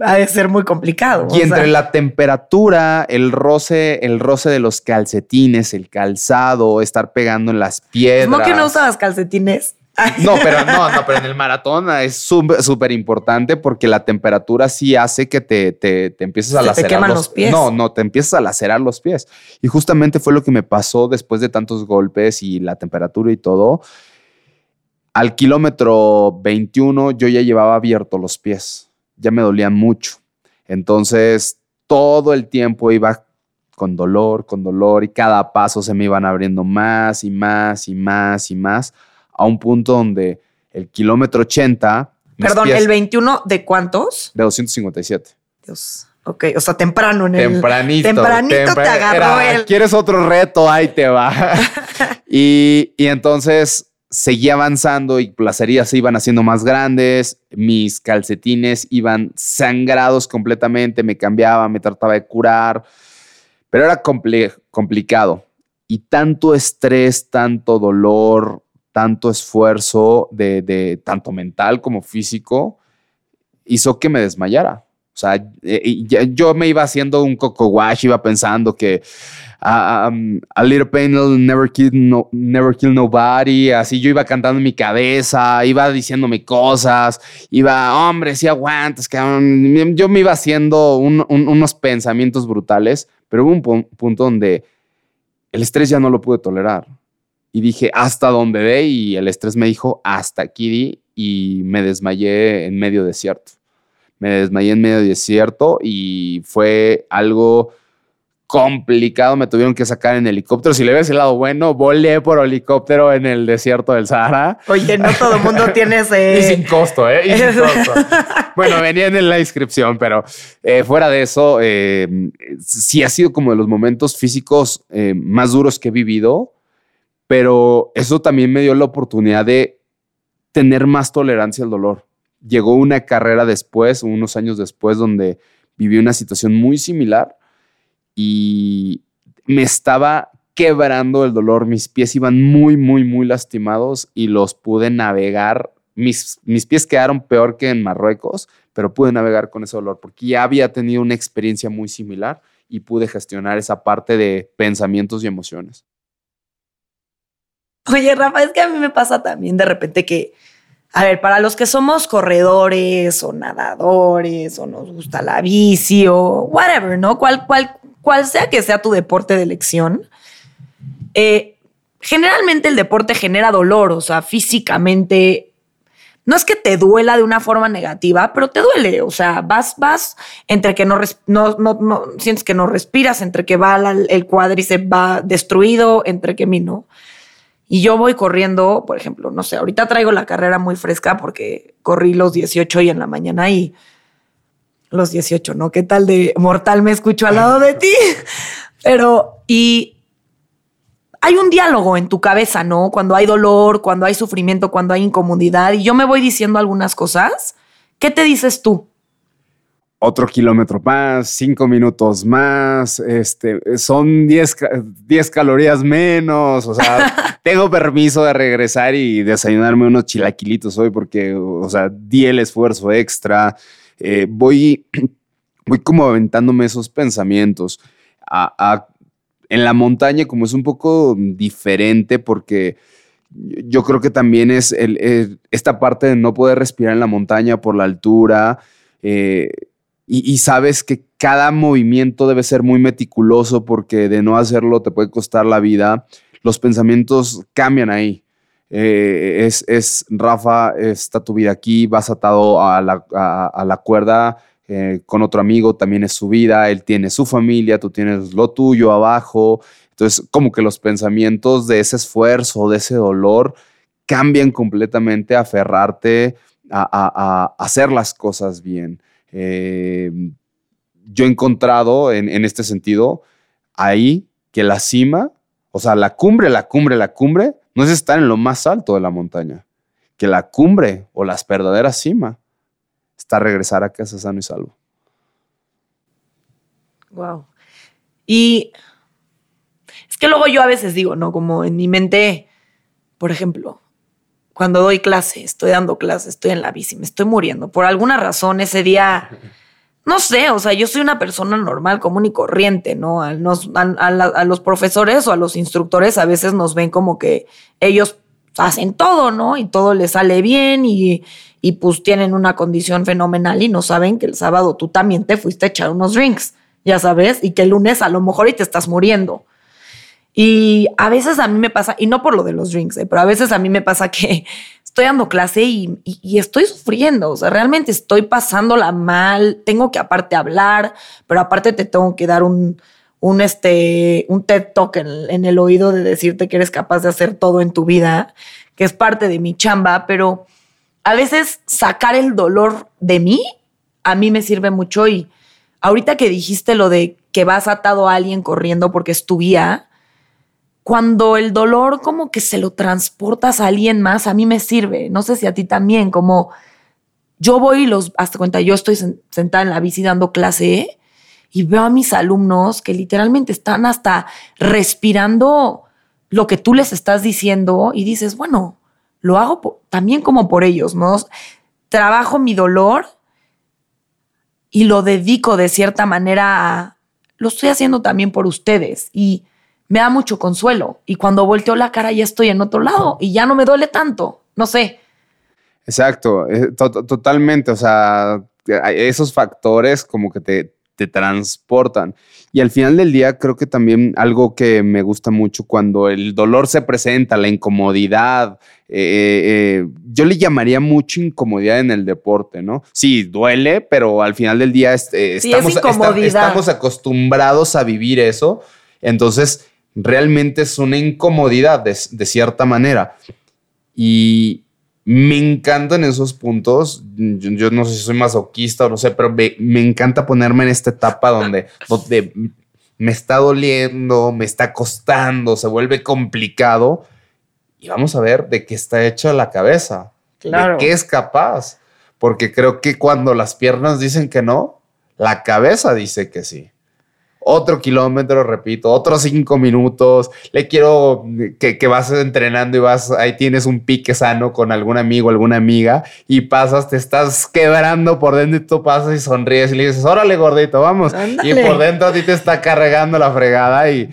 ha de ser muy complicado. Y entre la temperatura, el roce, el roce de los calcetines, el calzado, estar pegando en las piedras. ¿Cómo que no usabas calcetines? No, pero no, no, pero en el maratón es súper importante porque la temperatura sí hace que te, te, te empieces a lacerar. Te queman los, pies. No, no, te empiezas a lacerar los pies. Y justamente fue lo que me pasó después de tantos golpes y la temperatura y todo. Al kilómetro 21 yo ya llevaba abiertos los pies. Ya me dolían mucho. Entonces todo el tiempo iba con dolor, con dolor y cada paso se me iban abriendo más y más y más y más a un punto donde el kilómetro 80... Perdón, ¿el 21 de cuántos? De 257. Dios. Ok, o sea, temprano en el... Tempranito. Tempranito te agarró el... ¿Quieres otro reto? Ahí te va. y, y entonces seguí avanzando y las heridas se iban haciendo más grandes, mis calcetines iban sangrados completamente, me cambiaba, me trataba de curar, pero era complicado. Y tanto estrés, tanto dolor, tanto esfuerzo de, tanto mental como físico hizo que me desmayara. O sea, eh, yo me iba haciendo un coco wash, iba pensando que ah, um, a little pain never kill, never kill nobody. Así yo iba cantando en mi cabeza, iba diciéndome cosas, iba, hombre, si aguantas, que yo me iba haciendo unos pensamientos brutales, pero hubo un punto donde el estrés ya no lo pude tolerar y dije hasta donde dé y el estrés me dijo hasta aquí y me desmayé en medio desierto. Me desmayé en medio desierto y fue algo complicado. Me tuvieron que sacar en helicóptero. Si le ves el lado bueno, volé por helicóptero en el desierto del Sahara. Oye, no todo el mundo tiene ese. y sin costo, ¿eh? Y sin costo. bueno, venían en la inscripción, pero eh, fuera de eso, eh, sí ha sido como de los momentos físicos eh, más duros que he vivido pero eso también me dio la oportunidad de tener más tolerancia al dolor. Llegó una carrera después, unos años después, donde viví una situación muy similar y me estaba quebrando el dolor, mis pies iban muy, muy, muy lastimados y los pude navegar. Mis, mis pies quedaron peor que en Marruecos, pero pude navegar con ese dolor porque ya había tenido una experiencia muy similar y pude gestionar esa parte de pensamientos y emociones. Oye, Rafa, es que a mí me pasa también de repente que, a ver, para los que somos corredores o nadadores o nos gusta la bici o whatever, ¿no? Cual, sea que sea tu deporte de elección, eh, generalmente el deporte genera dolor, o sea, físicamente no es que te duela de una forma negativa, pero te duele. O sea, vas, vas entre que no, no, no, sientes que no respiras, entre que va el cuádriceps va destruido, entre que mí no. Y yo voy corriendo, por ejemplo, no sé, ahorita traigo la carrera muy fresca porque corrí los 18 hoy en la mañana y los 18, ¿no? ¿Qué tal de mortal me escucho al lado de ti? Pero, y hay un diálogo en tu cabeza, ¿no? Cuando hay dolor, cuando hay sufrimiento, cuando hay incomodidad, y yo me voy diciendo algunas cosas. ¿Qué te dices tú? Otro kilómetro más, cinco minutos más, este, son 10, calorías menos, o sea, tengo permiso de regresar y desayunarme unos chilaquilitos hoy porque, o sea, di el esfuerzo extra, eh, voy, voy como aventándome esos pensamientos. a, en la montaña como es un poco diferente porque yo creo que también es esta parte de no poder respirar en la montaña por la altura eh, y, sabes que cada movimiento debe ser muy meticuloso porque de no hacerlo te puede costar la vida. Los pensamientos cambian ahí. Eh, es, Rafa, está tu vida aquí, vas atado a la, a la cuerda eh, con otro amigo también es su vida, él tiene su familia, tú tienes lo tuyo abajo. Entonces, como que los pensamientos de ese esfuerzo, de ese dolor, cambian completamente a aferrarte a, hacer las cosas bien. Eh, yo he encontrado en, en este sentido ahí que la cima, o sea, la cumbre, la cumbre, la cumbre, no es estar en lo más alto de la montaña, que la cumbre o las verdaderas cimas está regresar a casa sano y salvo. Wow. Y es que luego yo a veces digo, ¿no? Como en mi mente, por ejemplo, cuando doy clase, estoy dando clase, estoy en la bici, me estoy muriendo. Por alguna razón ese día, no sé, o sea, yo soy una persona normal, común y corriente, ¿no? a, a los profesores o a los instructores a veces nos ven como que ellos hacen todo, ¿no? Y todo les sale bien y, y pues tienen una condición fenomenal y no saben que el sábado tú también te fuiste a echar unos drinks, ya sabes, y que el lunes a lo mejor y te estás muriendo. Y a veces a mí me pasa, y no por lo de los drinks, eh, pero a veces a mí me pasa que estoy dando clase y, estoy sufriendo, o sea, realmente estoy pasándola mal, tengo que aparte hablar, pero aparte te tengo que dar un, un, este, un TED Talk en, el oído de decirte que eres capaz de hacer todo en tu vida, que es parte de mi chamba, pero a veces sacar el dolor de mí a mí me sirve mucho y ahorita que dijiste lo de que vas atado a alguien corriendo porque es tu cuando el dolor como que se lo transportas a alguien más, a mí me sirve. No sé si a ti también, como yo voy y los, hasta cuenta, yo estoy sentada en la bici dando clase y veo a mis alumnos que literalmente están hasta respirando lo que tú les estás diciendo y dices, bueno, lo hago también como por ellos, ¿no? Trabajo mi dolor y lo dedico de cierta manera a, lo estoy haciendo también por ustedes y me da mucho consuelo. Y cuando volteo la cara ya estoy en otro lado y ya no me duele tanto, no sé. Exacto, eh, totalmente, o sea, esos factores como que te, te transportan. Y al final del día creo que también algo que me gusta mucho cuando el dolor se presenta, la incomodidad, eh, eh, yo le llamaría mucho incomodidad en el deporte, ¿no? Sí, duele, pero al final del día eh, estamos, estamos acostumbrados a vivir eso. Entonces, realmente es una incomodidad de, de cierta manera. Y, me encantan esos puntos. Yo, no sé si soy masoquista o no sé, pero me, encanta ponerme en esta etapa donde, me está doliendo, me está costando, se vuelve complicado. Y vamos a ver de qué está hecha la cabeza. Claro. De qué es capaz. Porque creo que cuando las piernas dicen que no, la cabeza dice que sí otro kilómetro, repito, otros cinco minutos. Le quiero que, vas entrenando y vas, ahí tienes un pique sano con algún amigo, alguna amiga y pasas, te estás quebrando por dentro y tú pasas y sonríes y le dices, órale gordito, vamos. Y por dentro a ti te está cargando la fregada y,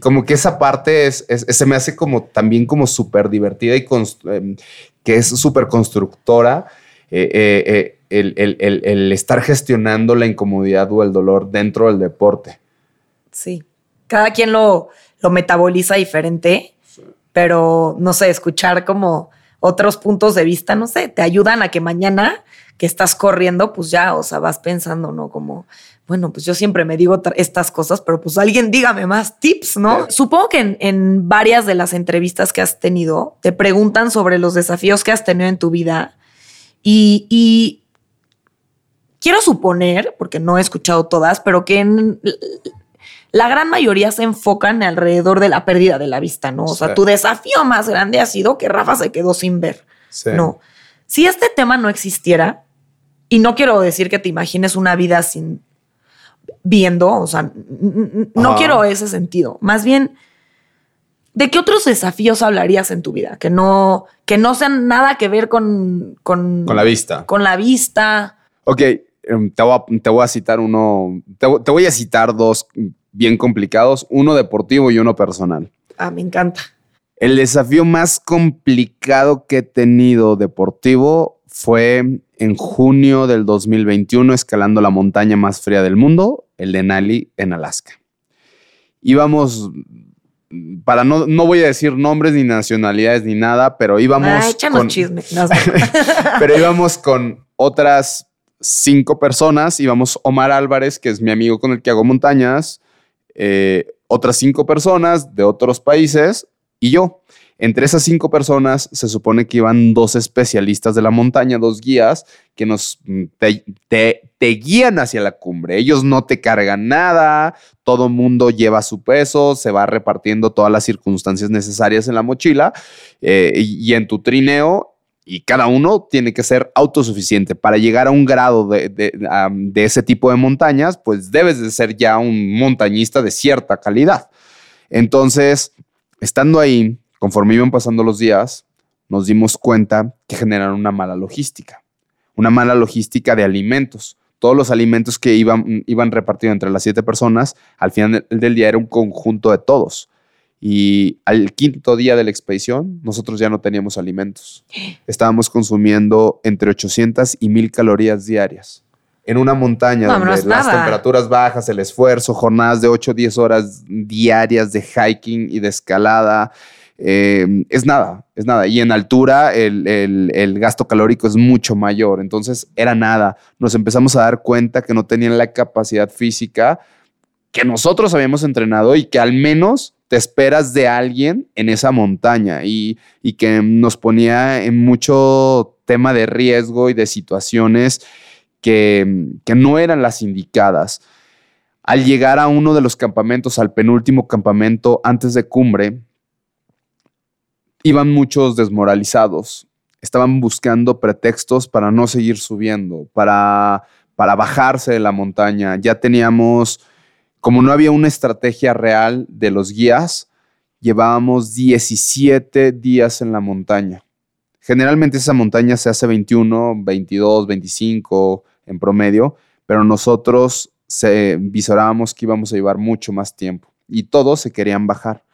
como que esa parte es, se me hace como también como súper divertida y em, que es súper constructora. Eh, eh, eh el, estar gestionando la incomodidad o el dolor dentro del deporte. Sí, cada quien lo, lo metaboliza diferente pero no sé, escuchar como otros puntos de vista, no sé, te ayudan a que mañana que estás corriendo, pues ya, o sea, vas pensando, ¿no? Como, bueno, pues yo siempre me digo estas cosas, pero pues alguien dígame más tips, ¿no? Supongo que en, varias de las entrevistas que has tenido te preguntan sobre los desafíos que has tenido en tu vida y, y quiero suponer, porque no he escuchado todas, pero que en la gran mayoría se enfocan alrededor de la pérdida de la vista, ¿no? O sea, tu desafío más grande ha sido que Rafa se quedó sin ver. No. Si este tema no existiera, y no quiero decir que te imagines una vida sin viendo, o sea, no quiero ese sentido. Más bien, ¿de qué otros desafíos hablarías en tu vida? Que no, que no sean nada que ver con, con, la vista. Con la vista. Ok, em, te voy a, citar uno, te, voy a citar dos bien complicados, uno deportivo y uno personal. Ah, me encanta. El desafío más complicado que he tenido deportivo fue en junio del 2021 escalando la montaña más fría del mundo, el Denali en Alaska. Íbamos, para no, no voy a decir nombres ni nacionalidades ni nada, pero íbamos... Ah, con, chisme. pero íbamos con otras cinco personas, íbamos Omar Álvarez, que es mi amigo con el que hago montañas, eh, otras cinco personas de otros países y yo. Entre esas cinco personas se supone que iban dos especialistas de la montaña, dos guías que nos mm, te, guían hacia la cumbre. Ellos no te cargan nada, todo mundo lleva su peso, se va repartiendo todas las circunstancias necesarias en la mochila eh, y, en tu trineo y cada uno tiene que ser autosuficiente. Para llegar a un grado de, de, ese tipo de montañas, pues debes de ser ya un montañista de cierta calidad. Entonces, estando ahí, Conforme iban pasando los días, nos dimos cuenta que generaron una mala logística, una mala logística de alimentos. Todos los alimentos que iban, iban repartidos entre las siete personas, al final del día era un conjunto de todos. Y al quinto día de la expedición, nosotros ya no teníamos alimentos. Estábamos consumiendo entre 800 y 1000 calorías diarias. En una montaña donde las temperaturas bajas, el esfuerzo, jornadas de 8 o 10 horas diarias de hiking y de escalada, Em, es nada, es nada. Y en altura el, gasto calórico es mucho mayor. Entonces era nada. Nos empezamos a dar cuenta que no tenían la capacidad física que nosotros habíamos entrenado y que al menos te esperas de alguien en esa montaña y, y que nos ponía en mucho tema de riesgo y de situaciones que, que no eran las indicadas. Al llegar a uno de los campamentos, al penúltimo campamento antes de cumbre, iban muchos desmoralizados. Estaban buscando pretextos para no seguir subiendo, para, para bajarse de la montaña. Ya teníamos, como no había una estrategia real de los guías, llevábamos 17 días en la montaña. Generalmente esa montaña se hace 21, 22, 25 en promedio, pero nosotros se, visorábamos que íbamos a llevar mucho más tiempo y todos se querían bajar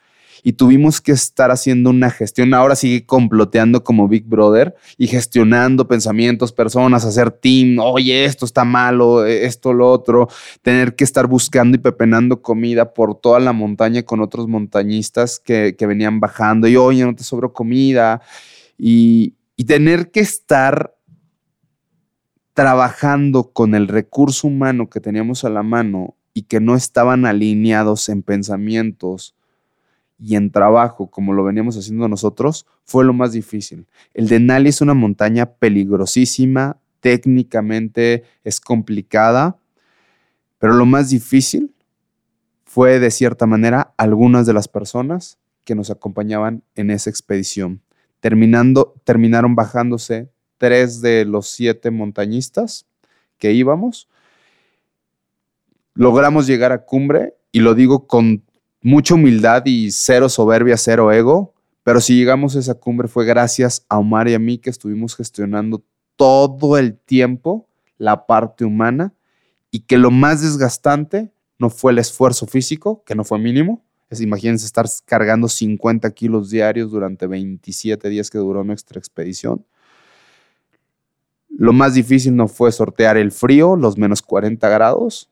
y tuvimos que estar haciendo una gestión. Ahora sigue comploteando como Big Brother y gestionando pensamientos, personas, hacer team. Oye, esto está malo, e, esto, lo otro. Tener que estar buscando y pepenando comida por toda la montaña con otros montañistas que, venían bajando. Y oye, no te sobró comida. Y, y tener que estar trabajando con el recurso humano que teníamos a la mano y que no estaban alineados en pensamientos y en trabajo, como lo veníamos haciendo nosotros, fue lo más difícil. El Denali es una montaña peligrosísima, técnicamente es complicada, pero lo más difícil fue, de cierta manera, algunas de las personas que nos acompañaban en esa expedición. Terminando, terminaron bajándose tres de los siete montañistas que íbamos. Logramos llegar a cumbre y lo digo con mucha humildad y cero soberbia, cero ego, pero si llegamos a esa cumbre fue gracias a Omar y a mí que estuvimos gestionando todo el tiempo la parte humana y que lo más desgastante no fue el esfuerzo físico, que no fue mínimo. Imagínense estar cargando 50 kilos diarios durante 27 días que duró nuestra expedición. Lo más difícil no fue sortear el frío, los menos 40 grados.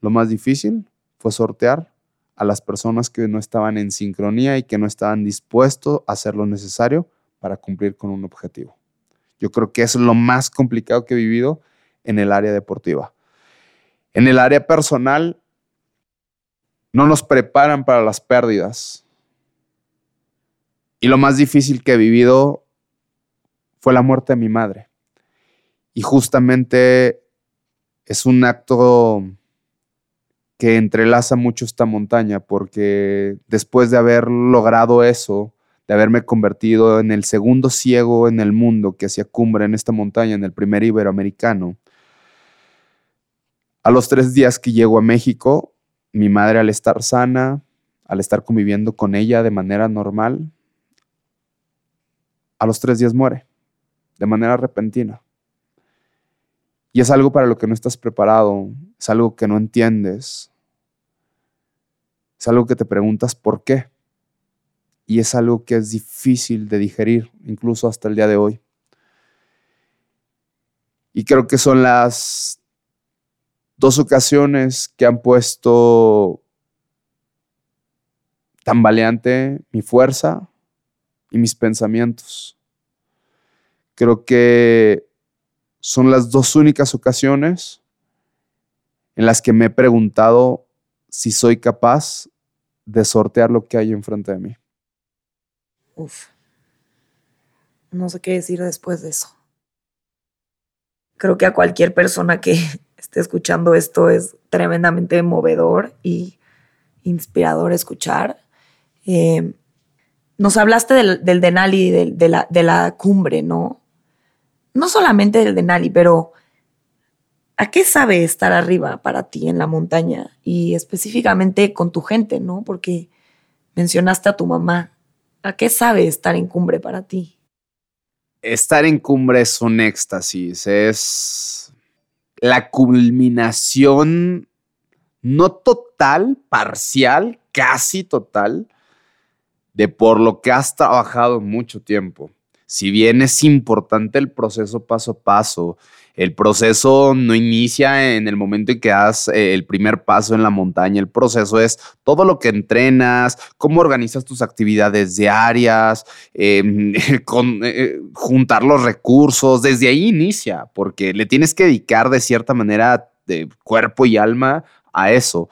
Lo más difícil fue sortear a las personas que no estaban en sincronía y que no estaban dispuestos a hacer lo necesario para cumplir con un objetivo. Yo creo que es lo más complicado que he vivido en el área deportiva. En el área personal, no nos preparan para las pérdidas. Y lo más difícil que he vivido fue la muerte de mi madre. Y justamente es un acto que entrelaza mucho esta montaña, porque después de haber logrado eso, de haberme convertido en el segundo ciego en el mundo que hacía cumbre en esta montaña, en el primer iberoamericano, a los tres días que llego a México, mi madre al estar sana, al estar conviviendo con ella de manera normal, a los tres días muere, de manera repentina. Y es algo para lo que no estás preparado, es algo que no entiendes, es algo que te preguntas por qué. Y es algo que es difícil de digerir, incluso hasta el día de hoy. Y creo que son las dos ocasiones que han puesto tambaleante mi fuerza y mis pensamientos. Creo que son las dos únicas ocasiones en las que me he preguntado si soy capaz de sortear lo que hay enfrente de mí. Uf. No sé qué decir después de eso. Creo que a cualquier persona que esté escuchando esto es tremendamente movedor y inspirador escuchar. Eh, nos hablaste del, Denali, de, la, de la cumbre, ¿no? no solamente del Denali, pero ¿a qué sabe estar arriba para ti en la montaña? Y específicamente con tu gente, ¿no? Porque mencionaste a tu mamá. ¿A qué sabe estar en cumbre para ti? Estar en cumbre es un éxtasis, es la culminación no total, parcial, casi total, de por lo que has trabajado mucho tiempo si bien es importante el proceso paso a paso, el proceso no inicia en el momento en que das eh, el primer paso en la montaña, el proceso es todo lo que entrenas, cómo organizas tus actividades diarias, em, con, eh, juntar los recursos, desde ahí inicia, porque le tienes que dedicar de cierta manera de cuerpo y alma a eso.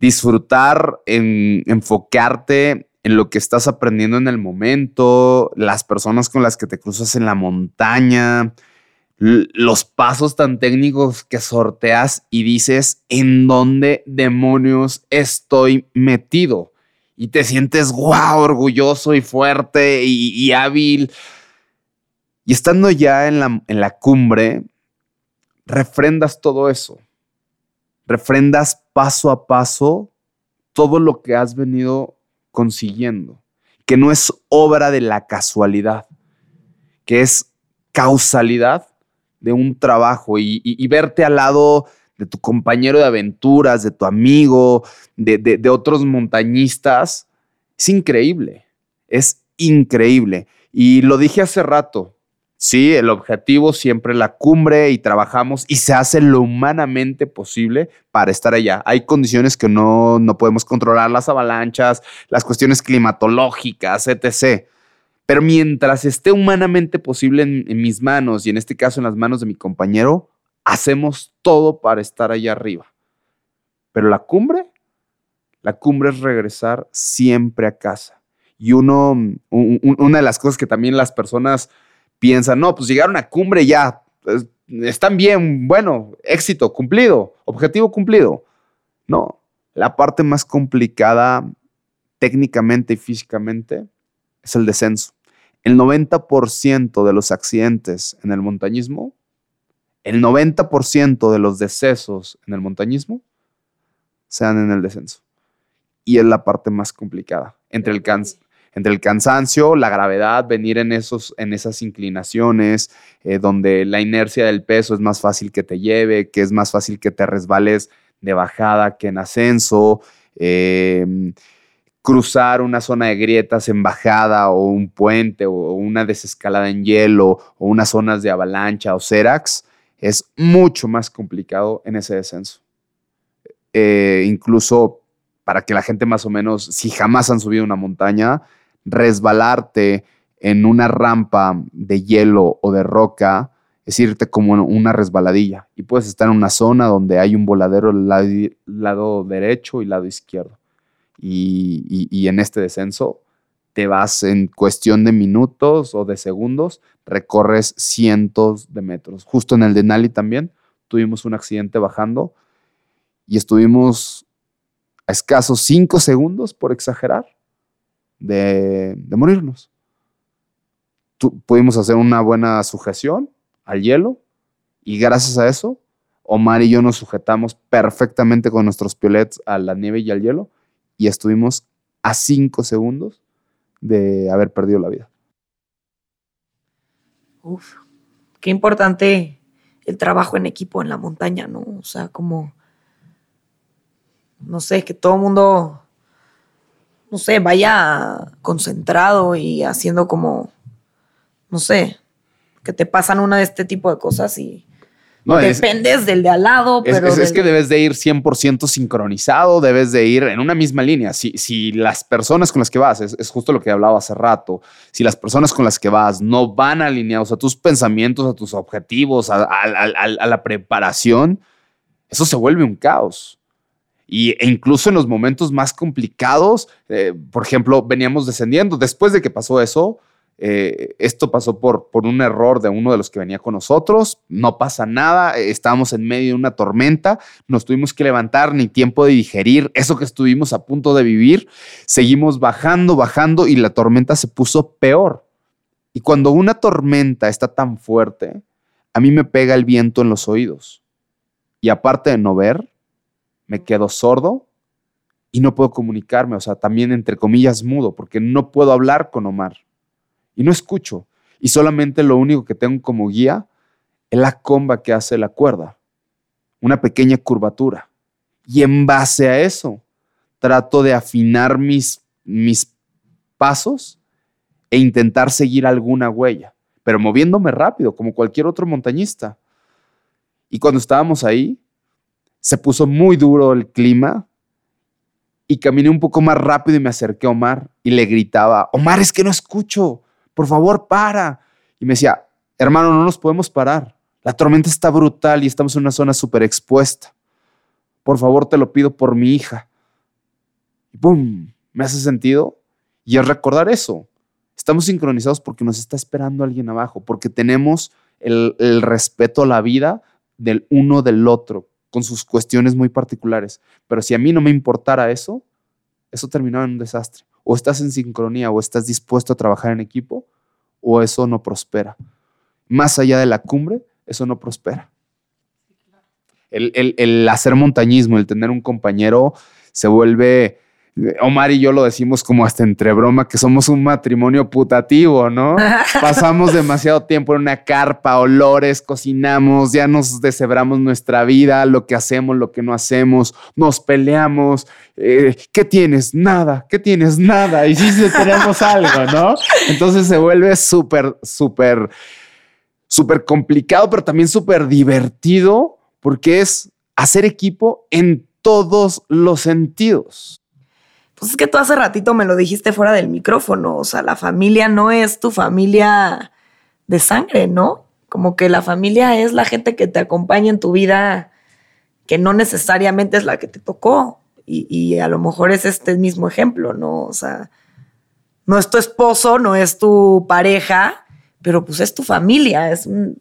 Disfrutar, en, enfocarte en lo que estás aprendiendo en el momento, las personas con las que te cruzas en la montaña, los pasos tan técnicos que sorteas y dices, ¿en dónde demonios estoy metido? Y te sientes, wow, orgulloso y fuerte y, hábil. Y estando ya en la, en la cumbre, refrendas todo eso. Refrendas paso a paso todo lo que has venido consiguiendo, que no es obra de la casualidad, que es causalidad de un trabajo y, verte al lado de tu compañero de aventuras, de tu amigo, de, otros montañistas, es increíble, es increíble. Y lo dije hace rato, Sí, el objetivo siempre la cumbre y trabajamos y se hace lo humanamente posible para estar allá. Hay condiciones que no, no podemos controlar, las avalanchas, las cuestiones climatológicas, etc. Pero mientras esté humanamente posible en, mis manos y en este caso en las manos de mi compañero, hacemos todo para estar allá arriba. Pero la cumbre, la cumbre es regresar siempre a casa. Y uno, una de las cosas que también las personas piensan, no, pues llegaron a cumbre ya, están bien, bueno, éxito cumplido, objetivo cumplido. No, la parte más complicada técnicamente y físicamente es el descenso. El 90% de los accidentes en el montañismo, el 90% de los decesos en el montañismo se dan en el descenso. Y es la parte más complicada. Entre el, entre el cansancio, la gravedad, venir en, esos, en esas inclinaciones, eh, donde la inercia del peso es más fácil que te lleve, que es más fácil que te resbales de bajada que en ascenso, em, cruzar una zona de grietas en bajada o un puente o una desescalada en hielo o unas zonas de avalancha o cerax, es mucho más complicado en ese descenso. eh, incluso para que la gente más o menos, si jamás han subido una montaña, resbalarte en una rampa de hielo o de roca es irte como una resbaladilla y puedes estar en una zona donde hay un voladero lado, lado derecho y lado izquierdo. Y en este descenso te vas en cuestión de minutos o de segundos, recorres cientos de metros. Justo en el de Nali también tuvimos un accidente bajando y estuvimos a escasos cinco segundos, por exagerar, de, morirnos. pudimos hacer una buena sujeción al hielo y gracias a eso, Omar y yo nos sujetamos perfectamente con nuestros piolets a la nieve y al hielo y estuvimos a cinco segundos de haber perdido la vida. Uf, qué importante el trabajo en equipo en la montaña, ¿no? O sea, como, no sé, que todo el mundo, no sé, vaya concentrado y haciendo como, no sé, que te pasan una de este tipo de cosas y no, Dependes del de al lado, pero. Es, que debes de ir 100% sincronizado, debes de ir en una misma línea. Si, si las personas con las que vas, es, justo lo que hablaba hace rato, si las personas con las que vas no van alineados a tus pensamientos, a tus objetivos, a, la preparación, eso se vuelve un caos. Y, e incluso en los momentos más complicados, eh, por ejemplo, veníamos descendiendo. Después de que pasó eso, eh, esto pasó por, por un error de uno de los que venía con nosotros, no pasa nada, eh, estábamos en medio de una tormenta, nos tuvimos que levantar, ni tiempo de digerir eso que estuvimos a punto de vivir, seguimos bajando, bajando y la tormenta se puso peor. Y cuando una tormenta está tan fuerte, a mí me pega el viento en los oídos. Y aparte de no ver, me quedo sordo y no puedo comunicarme, o sea, también entre comillas mudo, porque no puedo hablar con Omar y no escucho. Y solamente lo único que tengo como guía es la comba que hace la cuerda, una pequeña curvatura. Y en base a eso, trato de afinar mis, mis pasos e intentar seguir alguna huella, pero moviéndome rápido, como cualquier otro montañista. Y cuando estábamos ahí, se puso muy duro el clima y caminé un poco más rápido y me acerqué a Omar y le gritaba, Omar, es que no escucho por favor, para. Y me decía, hermano, no nos podemos parar. La tormenta está brutal y estamos en una zona súper expuesta. Por favor, te lo pido por mi hija. Y ¡pum! Me hace sentido. Y es recordar eso. Estamos sincronizados porque nos está esperando alguien abajo, porque tenemos el, el respeto a la vida del uno del otro, con sus cuestiones muy particulares. Pero si a mí no me importara eso, eso terminaba en un desastre o estás en sincronía o estás dispuesto a trabajar en equipo o eso no prospera. Más allá de la cumbre, eso no prospera. El, hacer montañismo, el tener un compañero, se vuelve Omar y yo lo decimos como hasta entre broma, que somos un matrimonio putativo, ¿no? Pasamos demasiado tiempo en una carpa, olores, cocinamos, ya nos deshebramos nuestra vida, lo que hacemos, lo que no hacemos, nos peleamos. Eh, ¿Qué tienes? Nada. ¿Qué tienes? Nada. Y sí, sí tenemos algo, ¿no? Entonces se vuelve súper, súper, súper complicado, pero también súper divertido porque es hacer equipo en todos los sentidos. Pues es que tú hace ratito me lo dijiste fuera del micrófono, o sea, la familia no es tu familia de sangre, ¿no? Como que la familia es la gente que te acompaña en tu vida, que no necesariamente es la que te tocó. Y, a lo mejor es este mismo ejemplo, ¿no? O sea, no es tu esposo, no es tu pareja, pero pues es tu familia, es un,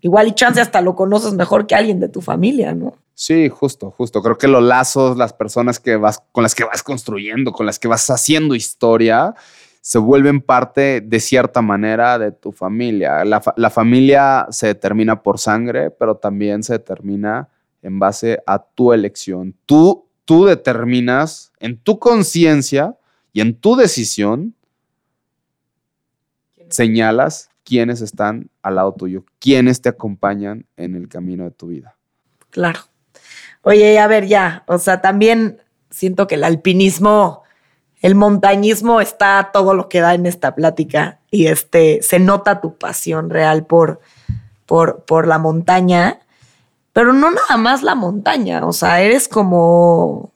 igual y chance hasta lo conoces mejor que alguien de tu familia, ¿no? Sí, justo, justo. Creo que los lazos, las personas que vas, con las que vas construyendo, con las que vas haciendo historia, se vuelven parte de cierta manera de tu familia. La, familia se determina por sangre, pero también se determina en base a tu elección. Tú, tú determinas en tu conciencia y en tu decisión, señalas quiénes están al lado tuyo, quiénes te acompañan en el camino de tu vida. Claro. Oye, a ver, ya, o sea, también siento que el alpinismo, el montañismo está todo lo que da en esta plática y este, se nota tu pasión real por, por, por la montaña. Pero no nada más la montaña, o sea, eres como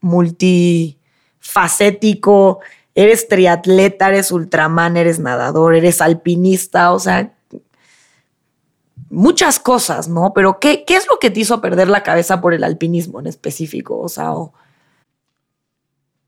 multifacético, eres triatleta, eres ultraman, eres nadador, eres alpinista, o sea, muchas cosas, ¿no? Pero ¿qué, qué es lo que te hizo perder la cabeza por el alpinismo en específico? O sea,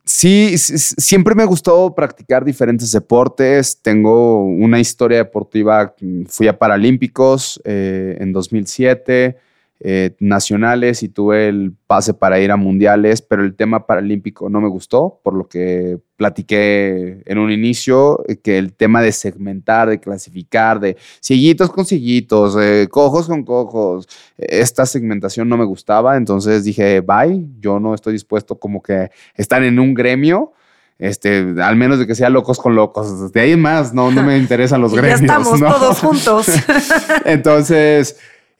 Sí, siempre me ha gustado practicar diferentes deportes. Tengo una historia deportiva. Fui a Paralímpicos eh, en 2007. Eh, nacionales y tuve el pase para ir a mundiales, pero el tema paralímpico no me gustó, por lo que platiqué en un inicio, eh, que el tema de segmentar, de clasificar, de cieguitos con eh, cojos con cojos, esta segmentación no me gustaba, entonces dije, bye, yo no estoy dispuesto como que estar en un gremio. Este, al menos de que sea locos con locos. De ahí más, no, no me interesan los gremios. Ya estamos todos juntos. Entonces,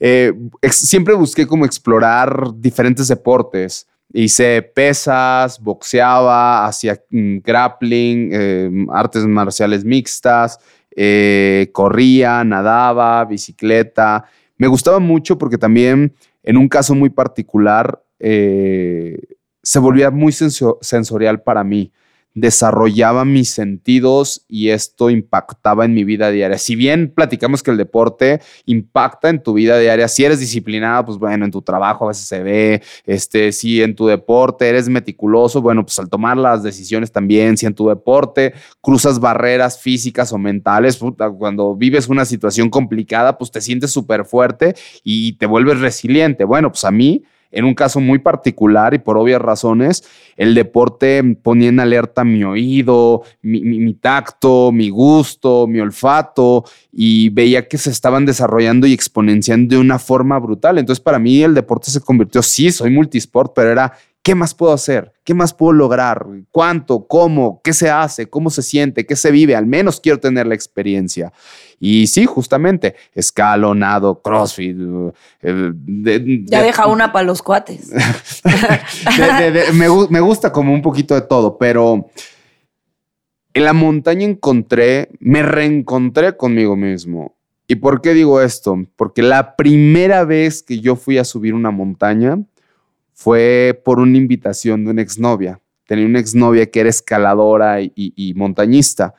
eh, siempre busqué como explorar diferentes deportes. Hice pesas, boxeaba, hacía mm, grappling, eh, artes marciales mixtas, eh, corría, nadaba, bicicleta. Me gustaba mucho porque también en un caso muy particular se volvía muy sensorial para mí desarrollaba mis sentidos y esto impactaba en mi vida diaria. Si bien platicamos que el deporte impacta en tu vida diaria, si eres disciplinado, pues bueno, en tu trabajo a veces se ve, este, si en tu deporte eres meticuloso, bueno, pues al tomar las decisiones también, si en tu deporte cruzas barreras físicas o mentales, cuando vives una situación complicada, pues te sientes súper fuerte y te vuelves resiliente. Bueno, pues a mí en un caso muy particular y por obvias razones, el deporte ponía en alerta mi oído, mi, tacto, mi gusto, mi olfato y veía que se estaban desarrollando y exponenciando de una forma brutal. Entonces para mí el deporte se convirtió, sí, soy multisport, pero era ¿Qué más puedo hacer? ¿Qué más puedo lograr? ¿Cuánto? ¿Cómo? ¿Qué se hace? ¿Cómo se siente? ¿Qué se vive? Al menos quiero tener la experiencia. Y sí, justamente, escalonado, crossfit. Eh, ya deja una para los cuates. me, me gusta como un poquito de todo, pero en la montaña encontré, me reencontré conmigo mismo. ¿Y por qué digo esto? Porque la primera vez que yo fui a subir una montaña, fue por una invitación de una exnovia. Tenía una exnovia que era escaladora y, montañista.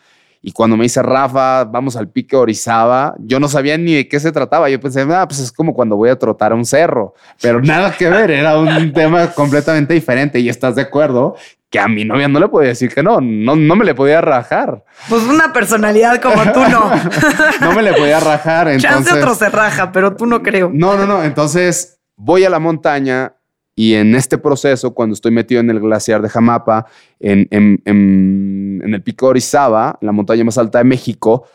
Y cuando me dice Rafa, vamos al pique Orizaba, yo no sabía ni de qué se trataba. Yo pensé, ah, pues es como cuando voy a trotar a un cerro, pero nada que ver, era un tema completamente diferente. Y estás de acuerdo que a mi novia no le podía decir que no, no, no me le podía rajar. Pues una personalidad como tú no. no me le podía rajar. Entonces, Chance otro se raja, pero tú no creo. No, no, no. Entonces voy a la montaña y en este proceso, cuando estoy metido en el glaciar de Jamapa, en, el pico Orizaba, la montaña más alta de México,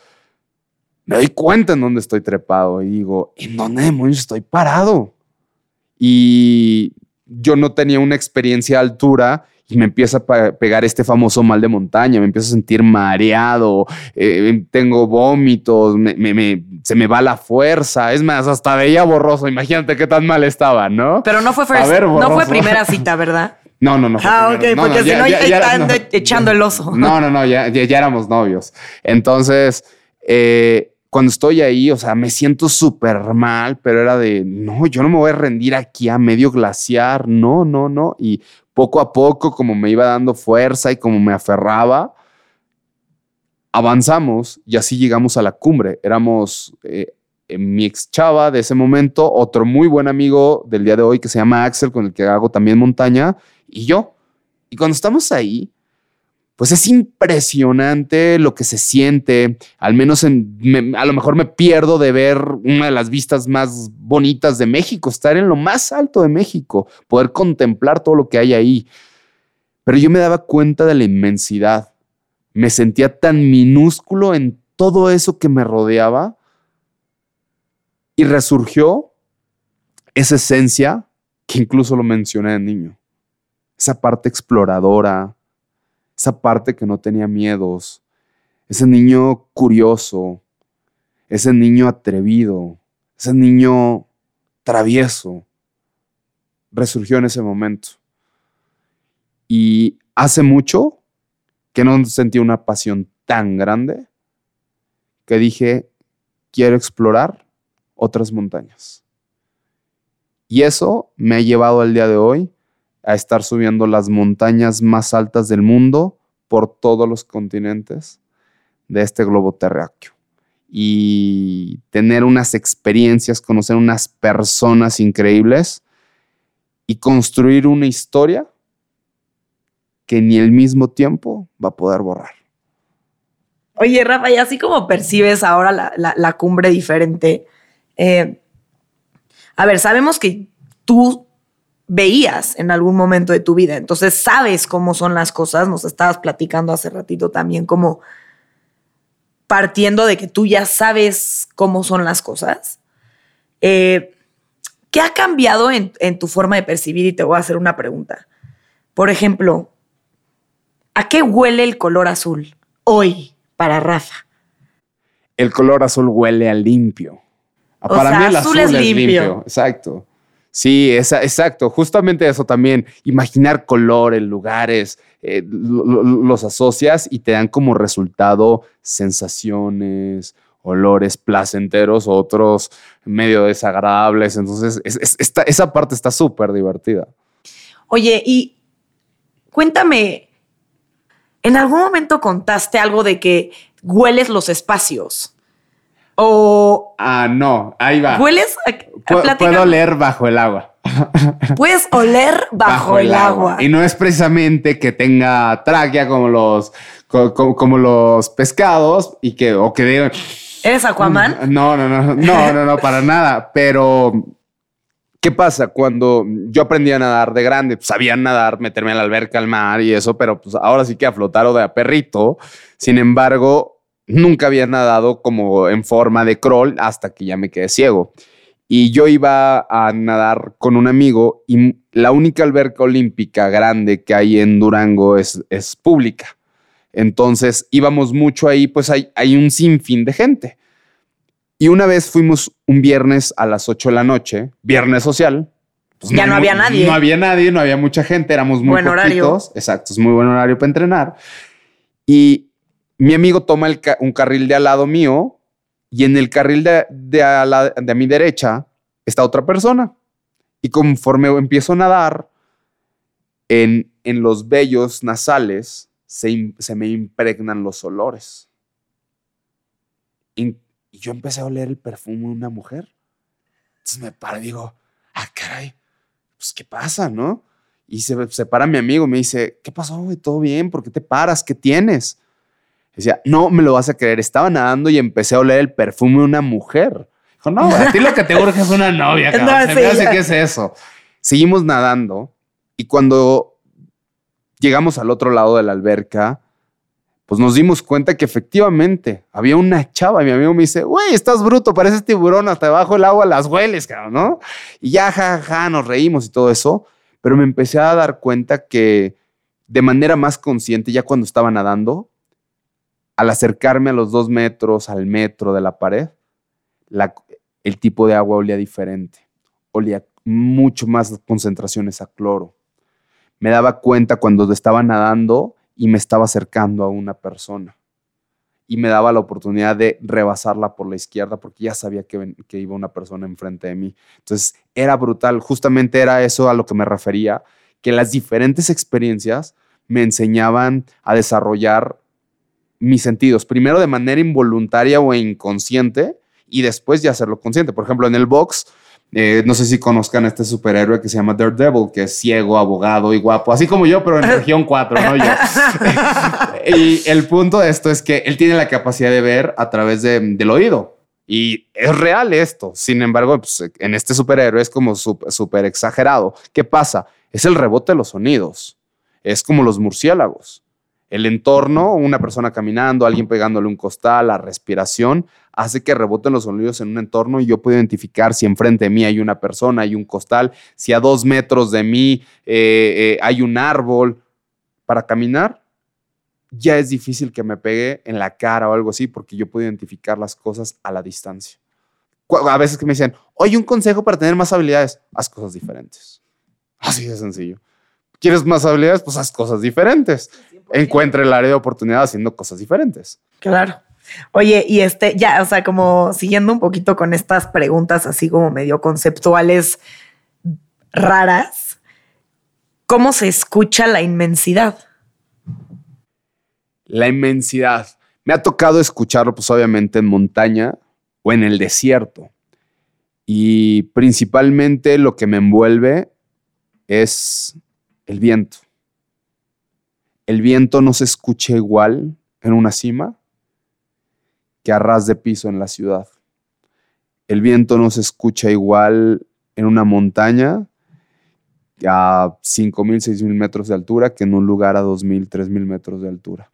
me doy cuenta en dónde estoy trepado y digo, ¿en dónde demonios estoy parado? Y yo no tenía una experiencia a altura y me empieza a pegar este famoso mal de montaña, me empiezo a sentir mareado, eh, tengo vómitos, se me va la fuerza, es más, hasta veía borroso, imagínate qué tan mal estaba, ¿no? Pero no fue, no fue primera cita, ¿verdad? No, no, no. Ah, ok, porque si no, ya, ya, echando el oso. No, no, no, ya, ya, éramos novios. Entonces, eh, cuando estoy ahí, o sea, me siento súper mal, pero era de, no, yo no me voy a rendir aquí a medio glaciar, no, no, no. Y poco a poco, como me iba dando fuerza y como me aferraba, avanzamos y así llegamos a la cumbre. Éramos eh, mi ex chava de ese momento, otro muy buen amigo del día de hoy que se llama Axel, con el que hago también montaña, y yo. Y cuando estamos ahí, pues es impresionante lo que se siente. Al menos en, a lo mejor me pierdo de ver una de las vistas más bonitas de México, estar en lo más alto de México, poder contemplar todo lo que hay ahí. Pero yo me daba cuenta de la inmensidad. Me sentía tan minúsculo en todo eso que me rodeaba y resurgió esa esencia que incluso lo mencioné de niño. Esa parte exploradora, esa parte que no tenía miedos, ese niño curioso, ese niño atrevido, ese niño travieso, resurgió en ese momento. Y hace mucho que no sentí una pasión tan grande que dije, quiero explorar otras montañas. Y eso me ha llevado al día de hoy a estar subiendo las montañas más altas del mundo por todos los continentes de este globo terráqueo. Y tener unas experiencias, conocer unas personas increíbles y construir una historia que ni el mismo tiempo va a poder borrar. Oye, Rafa, y así como percibes ahora la, cumbre diferente, eh, a ver, sabemos que tú veías en algún momento de tu vida, entonces sabes cómo son las cosas, nos estabas platicando hace ratito también como partiendo de que tú ya sabes cómo son las cosas. Eh, ¿Qué ha cambiado en, tu forma de percibir? Y te voy a hacer una pregunta. Por ejemplo, ¿a qué huele el color azul hoy para Rafa? El color azul huele a limpio. para mí el azul, es, limpio. Exacto. Sí, exacto. Justamente eso también. Imaginar colores, lugares, eh, los asocias y te dan como resultado sensaciones, olores placenteros, otros medio desagradables. Entonces, esa parte está súper divertida. Oye, y cuéntame, ¿en algún momento contaste algo de que hueles los espacios? O. Ah, no, ahí va. ¿Hueles? Puedo leer bajo el agua. Puedes oler bajo, el, agua. Y no es precisamente que tenga tráquea como los, como, los pescados y que, o que digan, ¿Eres Aquaman? No, no, no, no, no, no, para nada. Pero, ¿qué pasa? Cuando yo aprendí a nadar de grande, pues, sabía nadar, meterme a la alberca, al mar y eso, pero pues ahora sí que a flotar o de a perrito. Sin embargo, nunca había nadado como en forma de crawl hasta que ya me quedé ciego. Y yo iba a nadar con un amigo y la única alberca olímpica grande que hay en Durango es, es pública. Entonces íbamos mucho ahí, pues hay, hay un sinfín de gente. Y una vez fuimos un viernes a las 8 de la noche, viernes social. Pues ya no, había nadie. No había nadie, no había mucha gente, éramos muy buen horario. Exacto, es muy buen horario para entrenar. Y mi amigo toma un carril de al lado mío y en el carril de, de, a de mi derecha está otra persona. Y conforme empiezo a nadar, en, en los vellos nasales se, me impregnan los olores. Y, yo empecé a oler el perfume de una mujer. Entonces me paro y digo, ah, caray, pues ¿qué pasa, no? Y se, se para mi amigo me dice, ¿qué pasó? ¿Todo bien? ¿Por qué te paras? ¿Qué tienes? Decía, no me lo vas a creer. Estaba nadando y empecé a oler el perfume de una mujer. Dijo, no, a ti lo que te urge es una novia, cabrón. No, se me hace que es eso. Seguimos nadando y cuando llegamos al otro lado de la alberca, pues nos dimos cuenta que efectivamente había una chava. Y mi amigo me dice, güey, estás bruto, pareces tiburón, hasta debajo del agua las hueles, cabrón, ¿no? Y ya, jajaja, nos reímos y todo eso. Pero me empecé a dar cuenta que de manera más consciente, ya cuando estaba nadando, al acercarme a los dos metros, al metro de la pared, el tipo de agua olía diferente. Olía mucho más concentraciones a cloro me daba cuenta cuando estaba nadando y me estaba acercando a una persona. Y me daba la oportunidad de rebasarla por la izquierda porque ya sabía que, que iba una persona enfrente de mí. Entonces era brutal. Justamente era eso a lo que me refería, que las diferentes experiencias me enseñaban a desarrollar mis sentidos, primero de manera involuntaria o inconsciente y después ya hacerlo consciente. Por ejemplo, en el box eh, no sé si conozcan a este superhéroe que se llama Daredevil, que es ciego, abogado y guapo, así como yo, pero en región 4, ¿no? Yo. y el punto de esto es que él tiene la capacidad de ver a través del oído. Y es real esto. Sin embargo, pues, en este superhéroe es como súper exagerado. ¿Qué pasa? Es el rebote de los sonidos. Es como los murciélagos el entorno, una persona caminando, alguien pegándole un costal, la respiración, hace que reboten los sonidos en un entorno y yo puedo identificar si enfrente de mí hay una persona, hay un costal, si a dos metros de mí eh, eh, hay un árbol. Para caminar, ya es difícil que me pegue en la cara o algo así porque yo puedo identificar las cosas a la distancia. A veces que me dicen, oye, un consejo para tener más habilidades, haz cosas diferentes. Así de sencillo. ¿Quieres más habilidades? Pues haz cosas diferentes encuentre el área de oportunidad haciendo cosas diferentes. Claro. Oye, y este, ya, o sea, como siguiendo un poquito con estas preguntas así como medio conceptuales raras, ¿cómo se escucha la inmensidad? La inmensidad. Me ha tocado escucharlo, pues obviamente en montaña o en el desierto. Y principalmente lo que me envuelve es el viento. El viento no se escucha igual en una cima que a ras de piso en la ciudad. El viento no se escucha igual en una montaña a 5.000, 6.000 metros de altura que en un lugar a 2.000, 3.000 metros de altura.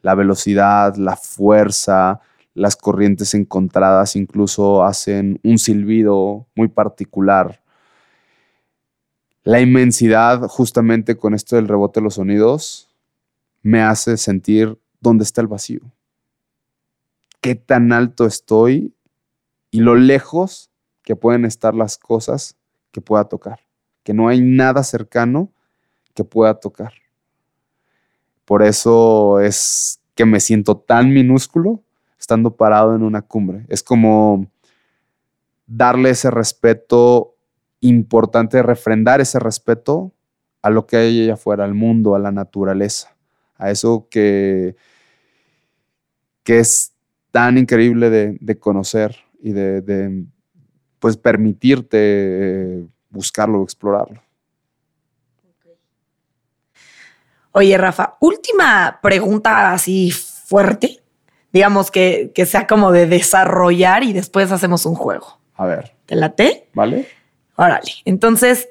La velocidad, la fuerza, las corrientes encontradas incluso hacen un silbido muy particular. La inmensidad, justamente con esto del rebote de los sonidos, me hace sentir dónde está el vacío. Qué tan alto estoy y lo lejos que pueden estar las cosas que pueda tocar. Que no hay nada cercano que pueda tocar. Por eso es que me siento tan minúsculo estando parado en una cumbre. Es como darle ese respeto importante, refrendar ese respeto a lo que hay allá afuera, al mundo, a la naturaleza, a eso que, que es tan increíble de, conocer y de, pues permitirte eh, buscarlo, explorarlo. Oye, Rafa, última pregunta así fuerte, digamos que, que sea como de desarrollar y después hacemos un juego. A ver. ¿Te late? Vale. Órale. Entonces,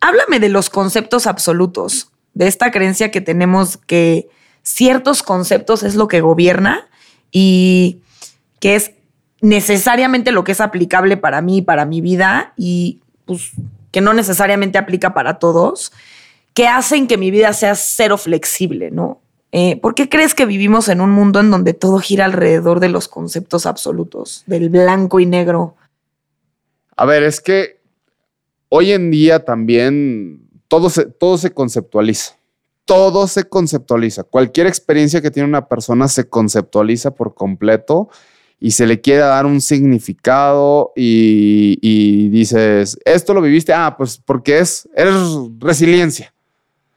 háblame de los conceptos absolutos, de esta creencia que tenemos que ciertos conceptos es lo que gobierna y que es necesariamente lo que es aplicable para mí, para mi vida y pues que no necesariamente aplica para todos, que hacen que mi vida sea cero flexible, ¿no? Eh, ¿Por qué crees que vivimos en un mundo en donde todo gira alrededor de los conceptos absolutos, del blanco y negro? A ver, es que hoy en día también todo se, todo se conceptualiza. Todo se conceptualiza. Cualquier experiencia que tiene una persona se conceptualiza por completo y se le quiere dar un significado y, dices, esto lo viviste, ah, pues porque es, eres resiliencia.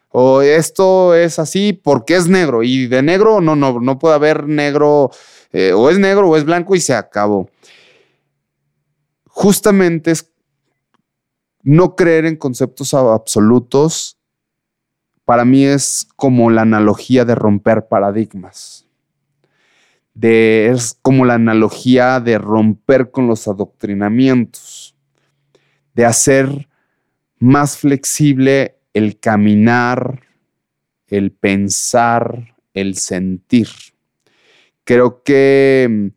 O esto es así porque es negro. Y de negro no, no, no puede haber negro, eh, o es negro o es blanco y se acabó. Justamente es no creer en conceptos absolutos, para mí es como la analogía de romper paradigmas es como la analogía de romper con los adoctrinamientos, de hacer más flexible el caminar, el pensar, el sentir. Creo que mm,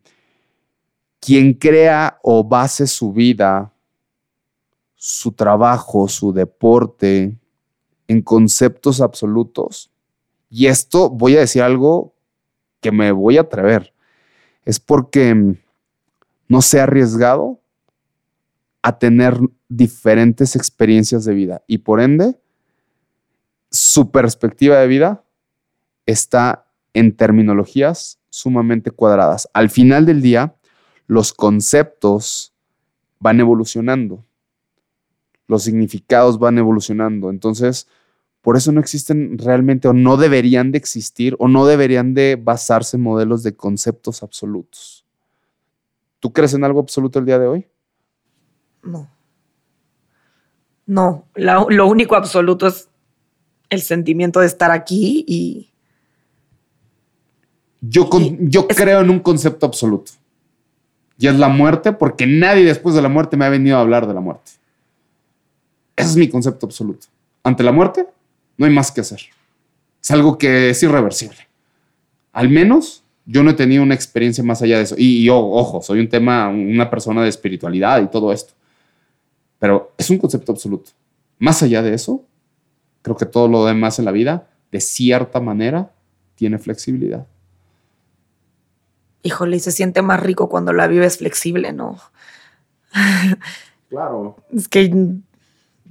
quien crea o base su vida, su trabajo, su deporte en conceptos absolutos, y esto voy a decir algo que me voy a atrever, es porque mm, no se ha arriesgado a tener diferentes experiencias de vida. Y por ende su perspectiva de vida está en terminologías sumamente cuadradas. Al final del día, los conceptos van evolucionando, los significados van evolucionando. Entonces, por eso no existen realmente o no deberían de existir o no deberían de basarse en modelos de conceptos absolutos. ¿Tú crees en algo absoluto el día de hoy? No. No, lo único absoluto es el sentimiento de estar aquí y... Yo, yo creo en un concepto absoluto. Y es la muerte, porque nadie después de la muerte me ha venido a hablar de la muerte. Ese es mi concepto absoluto. Ante la muerte, no hay más que hacer. Es algo que es irreversible. Al menos yo no he tenido una experiencia más allá de eso. Y yo, ojo, soy un tema, una persona de espiritualidad y todo esto. Pero es un concepto absoluto. Más allá de eso, creo que todo lo demás en la vida, de cierta manera, tiene flexibilidad. Híjole, y se siente más rico cuando la vives flexible, ¿no? Claro. Es que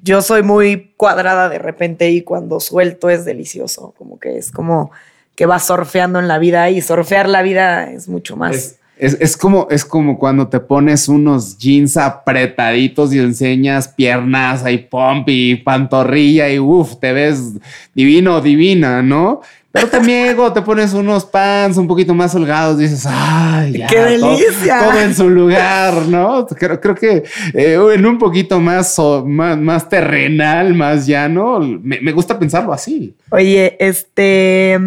yo soy muy cuadrada de repente y cuando suelto es delicioso, como que es como que vas surfeando en la vida y surfear la vida es mucho más. Es, como, es como cuando te pones unos jeans apretaditos y enseñas piernas, hay pomp y pantorrilla y uff, te ves divino, divina, ¿no? Pero también cuando te pones unos pants un poquito más holgados, dices, ¡ay, qué delicia! Todo, en su lugar, ¿no? Creo, creo que eh, en un poquito más, más, más terrenal, más llano, me, me gusta pensarlo así. Oye, este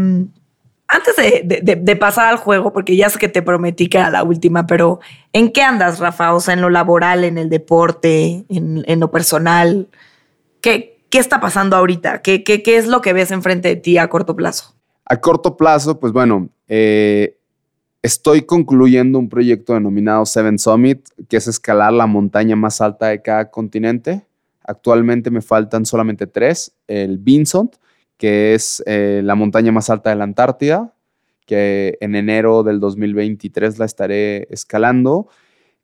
antes de, pasar al juego, porque ya sé que te prometí que era la última, pero ¿en qué andas, Rafa? O sea, en lo laboral, en el deporte, en, lo personal. ¿Qué, ¿Qué, está pasando ahorita? ¿Qué, ¿Qué, qué, es lo que ves enfrente de ti a corto plazo? A corto plazo, pues bueno, eh, estoy concluyendo un proyecto denominado Seven Summit, que es escalar la montaña más alta de cada continente. Actualmente me faltan solamente tres, el Vincent, que es eh, la montaña más alta de la Antártida, que en enero del 2023 la estaré escalando.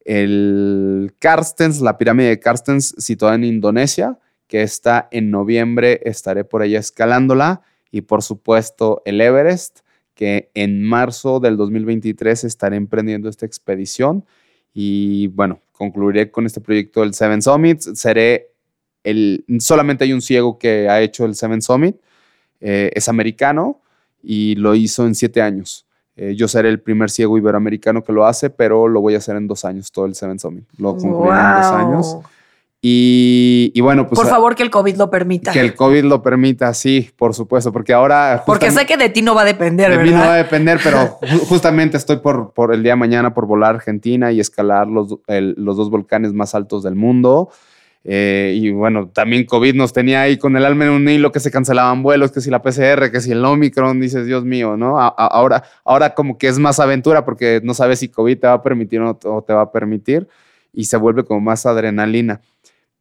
El Carstens, la pirámide de Carstens, situada en Indonesia, que está en noviembre, estaré por allá escalándola. Y por supuesto el Everest, que en marzo del 2023 estaré emprendiendo esta expedición. Y bueno, concluiré con este proyecto del Seven Summits. Seré el, solamente hay un ciego que ha hecho el Seven Summit eh, es americano y lo hizo en siete años. Eh, yo seré el primer ciego iberoamericano que lo hace, pero lo voy a hacer en dos años, todo el Seven Summit. Lo concluiré en dos años. Y, bueno, pues. Por favor, que el COVID lo permita. Que el COVID lo permita, sí, por supuesto, porque ahora. Porque sé que de ti no va a depender, de ¿verdad? De mí no va a depender, pero justamente estoy por, por el día de mañana por volar a Argentina y escalar los, los dos volcanes más altos del mundo. Eh, y bueno, también COVID nos tenía ahí con el alma en un hilo que se cancelaban vuelos, que si la PCR, que si el Omicron, dices, Dios mío, ¿no? ahora, ahora como que es más aventura porque no sabes si COVID te va a permitir o te va a permitir y se vuelve como más adrenalina.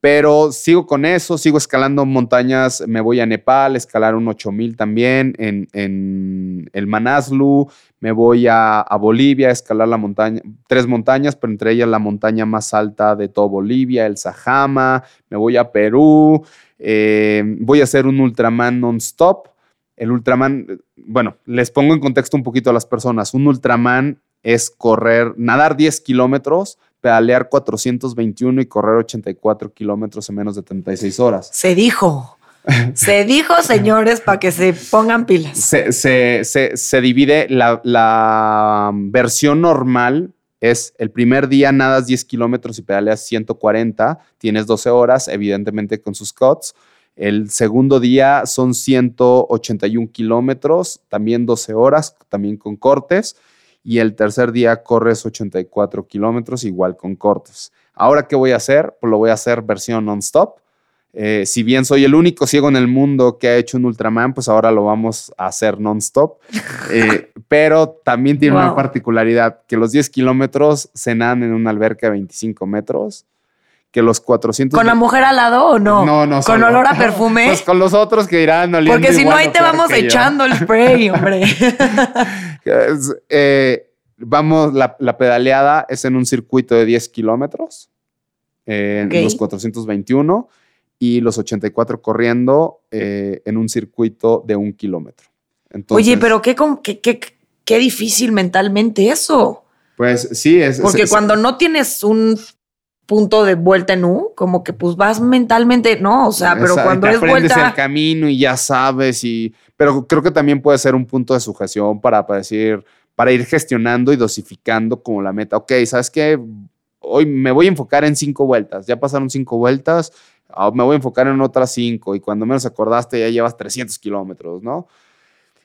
Pero sigo con eso, sigo escalando montañas, me voy a Nepal, escalar un 8000 también en, el Manaslu, me voy a, Bolivia, a escalar la montaña, tres montañas, pero entre ellas la montaña más alta de todo Bolivia, el Sajama, me voy a Perú, eh, voy a hacer un Ultraman non-stop. El Ultraman, bueno, les pongo en contexto un poquito a las personas. Un Ultraman es correr, nadar 10 kilómetros, pedalear 421 y correr 84 kilómetros en menos de 36 horas. Se dijo. Se dijo, señores, para que se pongan pilas. Se, divide la, la, versión normal. Es el primer día nadas 10 kilómetros y pedaleas 140, tienes 12 horas, evidentemente con sus cuts. El segundo día son 181 kilómetros, también 12 horas, también con cortes y el tercer día corres 84 kilómetros igual con cortes. Ahora, ¿qué voy a hacer? Pues lo voy a hacer versión non-stop. Eh, si bien soy el único ciego en el mundo que ha hecho un Ultraman, pues ahora lo vamos a hacer non-stop. Eh, pero también tiene una particularidad, que los 10 kilómetros se nadan en una alberca de 25 metros que los 400. ¿Con la mujer al lado o no? No, no. ¿Con olor a perfume? pues con los otros que irán Porque si no, ahí te vamos echando el spray, hombre. Eh, vamos, la, pedaleada es en un circuito de 10 kilómetros, en los 421, y los 84 corriendo eh, en un circuito de un kilómetro. Oye, pero qué, qué, qué difícil mentalmente eso. Pues sí, es. Porque cuando no tienes un punto de vuelta en U, como que pues vas mentalmente, no, o sea, pero cuando es vuelta el camino y ya sabes y pero creo que también puede ser un punto de sujeción para, para decir para ir gestionando y dosificando como la meta. Ok, ¿sabes qué? Hoy me voy a enfocar en cinco vueltas. Ya pasaron cinco vueltas, ah, me voy a enfocar en otras cinco y cuando menos acordaste ya llevas 300 kilómetros, ¿no?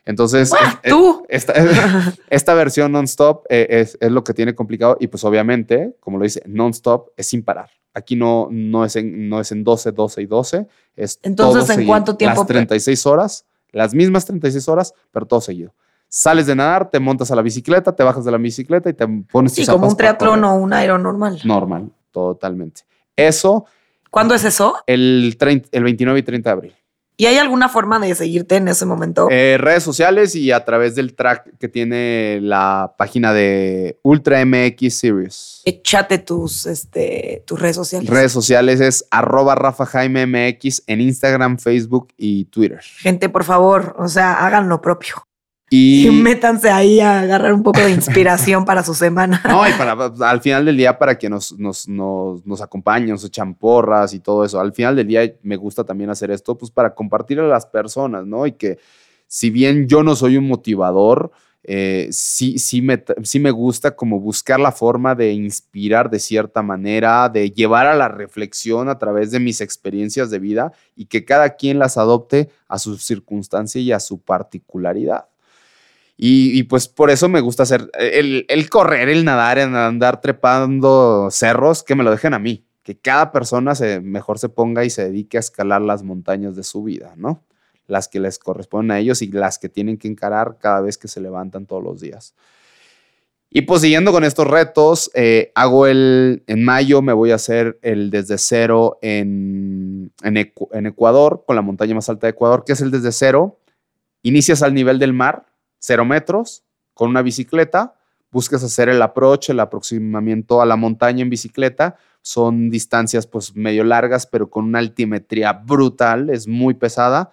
Entonces, ¿Tú? esta, versión non-stop eh, es, lo que tiene complicado y pues obviamente, como lo dice, non-stop es sin parar. Aquí no, no, es en, no es en 12, 12 y 12. Es Entonces, ¿en cuánto tiempo? Las 36 horas, las mismas 36 horas, pero todo seguido. Sales de nadar, te montas a la bicicleta, te bajas de la bicicleta y te pones Sí, como un triatlón o un aero normal. Normal, totalmente. Eso. ¿Cuándo es eso? El, el 29 y 30 de abril. ¿Y hay alguna forma de seguirte en ese momento? Eh, redes sociales y a través del track que tiene la página de Ultra MX Series. Échate tus, este, tus redes sociales. Redes sociales es arroba Rafa Jaime MX en Instagram, Facebook y Twitter. Gente, por favor, o sea, hagan lo propio. Y, métanse ahí a agarrar un poco de inspiración para su semana. No, y para, al final del día, para que nos, nos, nos, nos acompañen, nos echan porras y todo eso. Al final del día me gusta también hacer esto, pues para compartir a las personas, ¿no? Y que si bien yo no soy un motivador, eh, sí, sí, me, sí me gusta como buscar la forma de inspirar de cierta manera, de llevar a la reflexión a través de mis experiencias de vida y que cada quien las adopte a su circunstancia y a su particularidad. Y, pues por eso me gusta hacer el, el, correr, el nadar, el andar trepando cerros, que me lo dejen a mí, que cada persona se, mejor se ponga y se dedique a escalar las montañas de su vida, ¿no? las que les corresponden a ellos y las que tienen que encarar cada vez que se levantan todos los días. Y pues siguiendo con estos retos, eh, hago el, en mayo me voy a hacer el desde cero en, en, Ecuador, con la montaña más alta de Ecuador, que es el desde cero. Inicias al nivel del mar, cero metros, con una bicicleta, buscas hacer el approach, el aproximamiento a la montaña en bicicleta. Son distancias pues medio largas, pero con una altimetría brutal, es muy pesada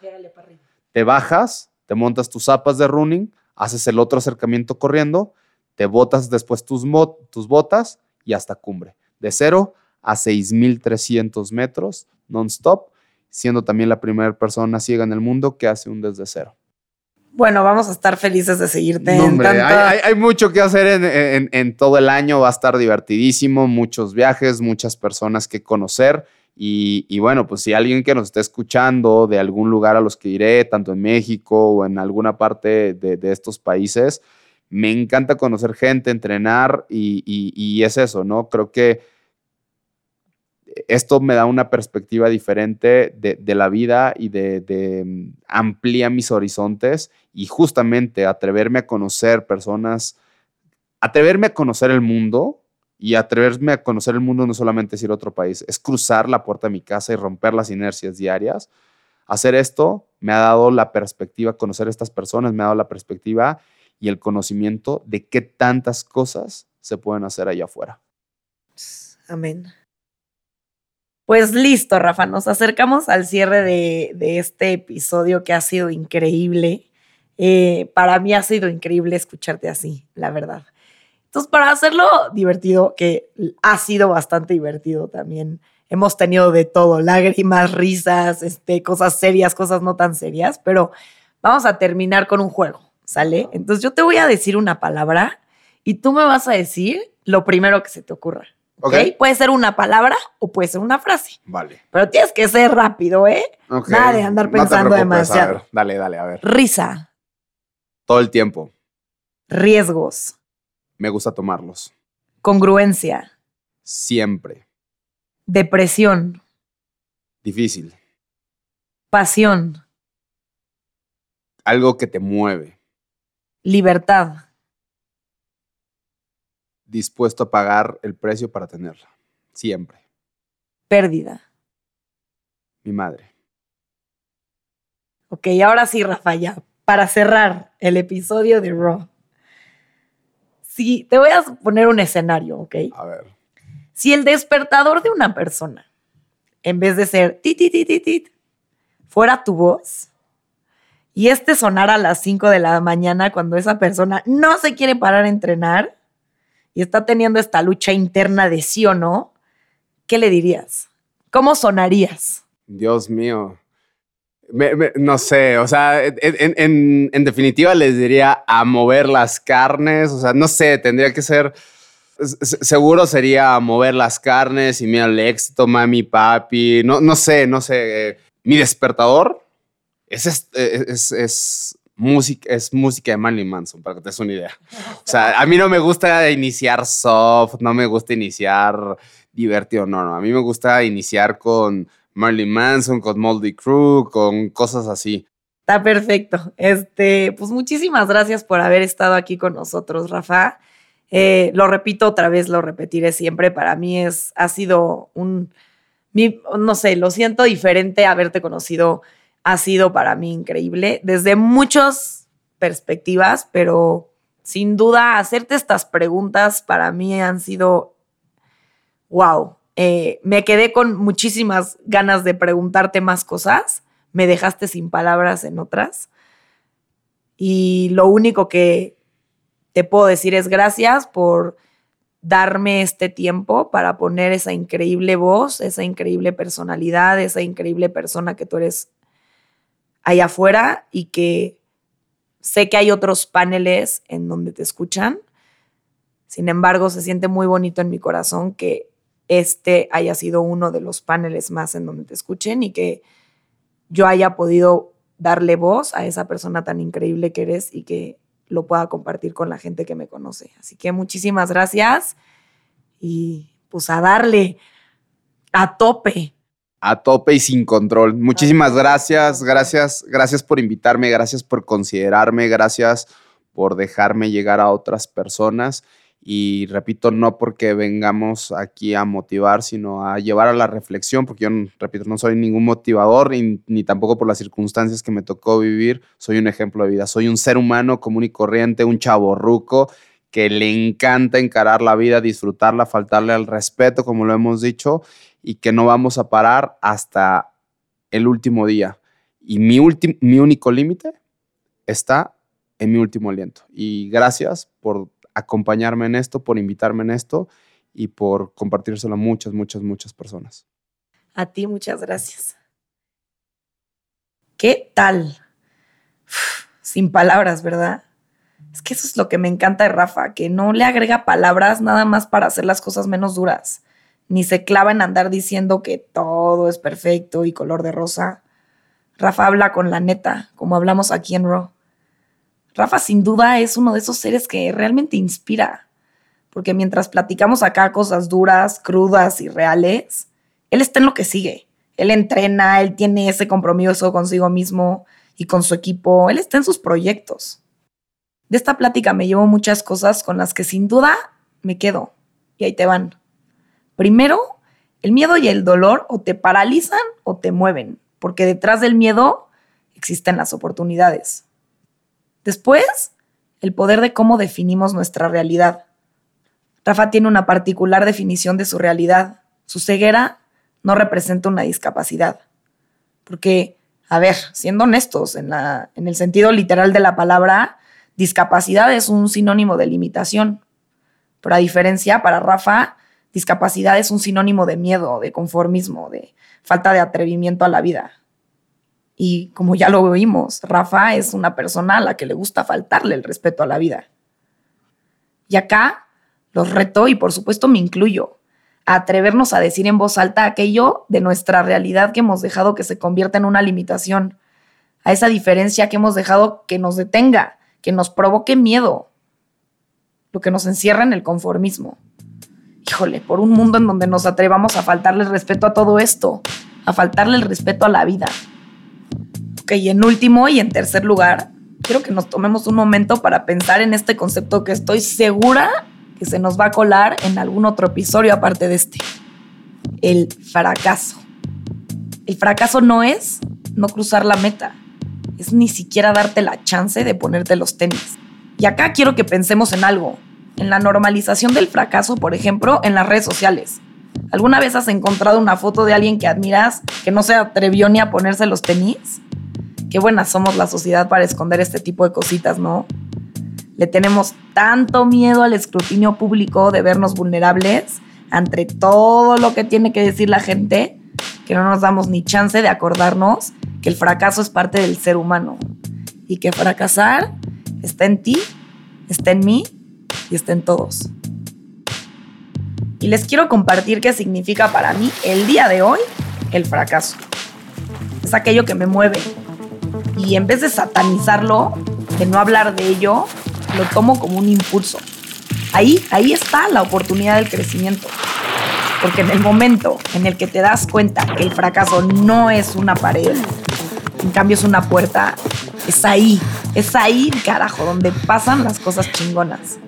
te bajas, te montas tus zapas de running, haces el otro acercamiento corriendo, te botas después tus, tus botas y hasta cumbre. De cero a 6.300 metros non-stop, siendo también la primera persona ciega en el mundo que hace un desde cero. Bueno, vamos a estar felices de seguirte. hay, mucho que hacer en, en, todo el año, va a estar divertidísimo, muchos viajes, muchas personas que conocer y, bueno, pues si alguien que nos está escuchando de algún lugar a los que iré, tanto en México o en alguna parte de, estos países, me encanta conocer gente, entrenar y, es eso, ¿no? Creo que esto me da una perspectiva diferente de, la vida y de, de, mm, amplía mis horizontes y justamente atreverme a conocer personas, atreverme a conocer el mundo y atreverme a conocer el mundo no solamente es ir a otro país, es cruzar la puerta de mi casa y romper las inercias diarias. Hacer esto me ha dado la perspectiva, conocer a estas personas me ha dado la perspectiva y el conocimiento de qué tantas cosas se pueden hacer allá afuera. Amén. Pues listo, Rafa, nos acercamos al cierre de, este episodio que ha sido increíble. Eh, para mí ha sido increíble escucharte así, la verdad. Entonces, para hacerlo divertido, que ha sido bastante divertido también, hemos tenido de todo, lágrimas, risas, este, cosas serias, cosas no tan serias, pero vamos a terminar con un juego, ¿sale? Entonces yo te voy a decir una palabra y tú me vas a decir lo primero que se te ocurra. ¿Ok? Puede ser una palabra o puede ser una frase. Vale. Pero tienes que ser rápido, ¿eh? Nada de andar pensando demasiado. dale, dale, a ver. Risa. Todo el tiempo. Riesgos. Me gusta tomarlos. Congruencia. Siempre. Depresión. Difícil. Pasión. Algo que te mueve. Libertad. Dispuesto a pagar el precio para tenerla. Siempre. Pérdida. Mi madre. Ok, ahora sí, Rafael, para cerrar el episodio de Raw. Si te voy a poner un escenario, ¿ok? A ver. Si el despertador de una persona, en vez de ser tit, tit, tit, tit, fuera tu voz, y este sonara a las 5 de la mañana cuando esa persona no se quiere parar a entrenar y está teniendo esta lucha interna de sí o no, ¿qué le dirías? ¿Cómo sonarías? Dios mío no sé, o sea, en, definitiva les diría a mover las carnes, o sea, no sé, tendría que ser, seguro sería mover las carnes y mira el éxito, mami, papi, no, no sé, no sé, mi despertador es, es, es, música, es música de Manly Manson, para que te des una idea. O sea, a mí no me gusta iniciar soft, no me gusta iniciar divertido, no, no, a mí me gusta iniciar con Marley Manson, con Moldy Crew, con cosas así. Está perfecto. Este, pues muchísimas gracias por haber estado aquí con nosotros, Rafa. Eh, lo repito otra vez, lo repetiré siempre. Para mí es, ha sido un, no sé, lo siento diferente haberte conocido. Ha sido para mí increíble desde muchas perspectivas, pero sin duda hacerte estas preguntas para mí han sido wow. Eh, me quedé con muchísimas ganas de preguntarte más cosas, me dejaste sin palabras en otras. Y lo único que te puedo decir es gracias por darme este tiempo para poner esa increíble voz, esa increíble personalidad, esa increíble persona que tú eres allá afuera y que sé que hay otros paneles en donde te escuchan. Sin embargo, se siente muy bonito en mi corazón que este haya sido uno de los paneles más en donde te escuchen y que yo haya podido darle voz a esa persona tan increíble que eres y que lo pueda compartir con la gente que me conoce. Así que muchísimas gracias y pues a darle a tope. A tope y sin control. Muchísimas gracias, gracias, gracias por invitarme, gracias por considerarme, gracias por dejarme llegar a otras personas. Y repito, no porque vengamos aquí a motivar, sino a llevar a la reflexión, porque yo, repito, no soy ningún motivador ni, tampoco por las circunstancias que me tocó vivir, soy un ejemplo de vida, soy un ser humano común y corriente, un chaborruco que le encanta encarar la vida, disfrutarla, faltarle al respeto, como lo hemos dicho, y que no vamos a parar hasta el último día. Y mi, mi único límite está en mi último aliento. Y gracias por acompañarme en esto, por invitarme en esto y por compartírselo a muchas, muchas, muchas personas. A ti muchas gracias. ¿Qué tal? sin palabras, ¿verdad? Es que eso es lo que me encanta de Rafa, que no le agrega palabras nada más para hacer las cosas menos duras, ni se clava en andar diciendo que todo es perfecto y color de rosa. Rafa habla con la neta, como hablamos aquí en Raw. Rafa sin duda es uno de esos seres que realmente inspira, porque mientras platicamos acá cosas duras, crudas y reales, él está en lo que sigue. Él entrena, él tiene ese compromiso consigo mismo y con su equipo, él está en sus proyectos. De esta plática me llevo muchas cosas con las que sin duda me quedo. Y ahí te van. Primero, el miedo y el dolor o te paralizan o te mueven, porque detrás del miedo existen las oportunidades. Después, el poder de cómo definimos nuestra realidad. Rafa tiene una particular definición de su realidad. Su ceguera no representa una discapacidad. Porque, a ver, siendo honestos, en, la, en el sentido literal de la palabra, discapacidad es un sinónimo de limitación. Pero a diferencia, para Rafa, discapacidad es un sinónimo de miedo, de conformismo, de falta de atrevimiento a la vida. Y como ya lo vimos, Rafa es una persona a la que le gusta faltarle el respeto a la vida. Y acá los reto y por supuesto me incluyo a atrevernos a decir en voz alta aquello de nuestra realidad que hemos dejado que se convierta en una limitación, a esa diferencia que hemos dejado que nos detenga, que nos provoque miedo, lo que nos encierra en el conformismo. Híjole, por un mundo en donde nos atrevamos a faltarle el respeto a todo esto, a faltarle el respeto a la vida, Ok, y en último y en tercer lugar, quiero que nos tomemos un momento para pensar en este concepto que estoy segura que se nos va a colar en algún otro episodio aparte de este. El fracaso. El fracaso no es no cruzar la meta, es ni siquiera darte la chance de ponerte los tenis. Y acá quiero que pensemos en algo, en la normalización del fracaso, por ejemplo, en las redes sociales. ¿Alguna vez has encontrado una foto de alguien que admiras que no se atrevió ni a ponerse los tenis? qué buenas somos la sociedad para esconder este tipo de cositas, ¿no? Le tenemos tanto miedo al escrutinio público de vernos vulnerables ante todo lo que tiene que decir la gente que no nos damos ni chance de acordarnos que el fracaso es parte del ser humano y que fracasar está en ti, está en mí y está en todos. Y les quiero compartir qué significa para mí el día de hoy el fracaso. Es aquello que me mueve, y en vez de satanizarlo, de no hablar de ello, lo tomo como un impulso. Ahí, ahí está la oportunidad del crecimiento. Porque en el momento en el que te das cuenta que el fracaso no es una pared, en cambio es una puerta, es ahí, es ahí, carajo, donde pasan las cosas chingonas.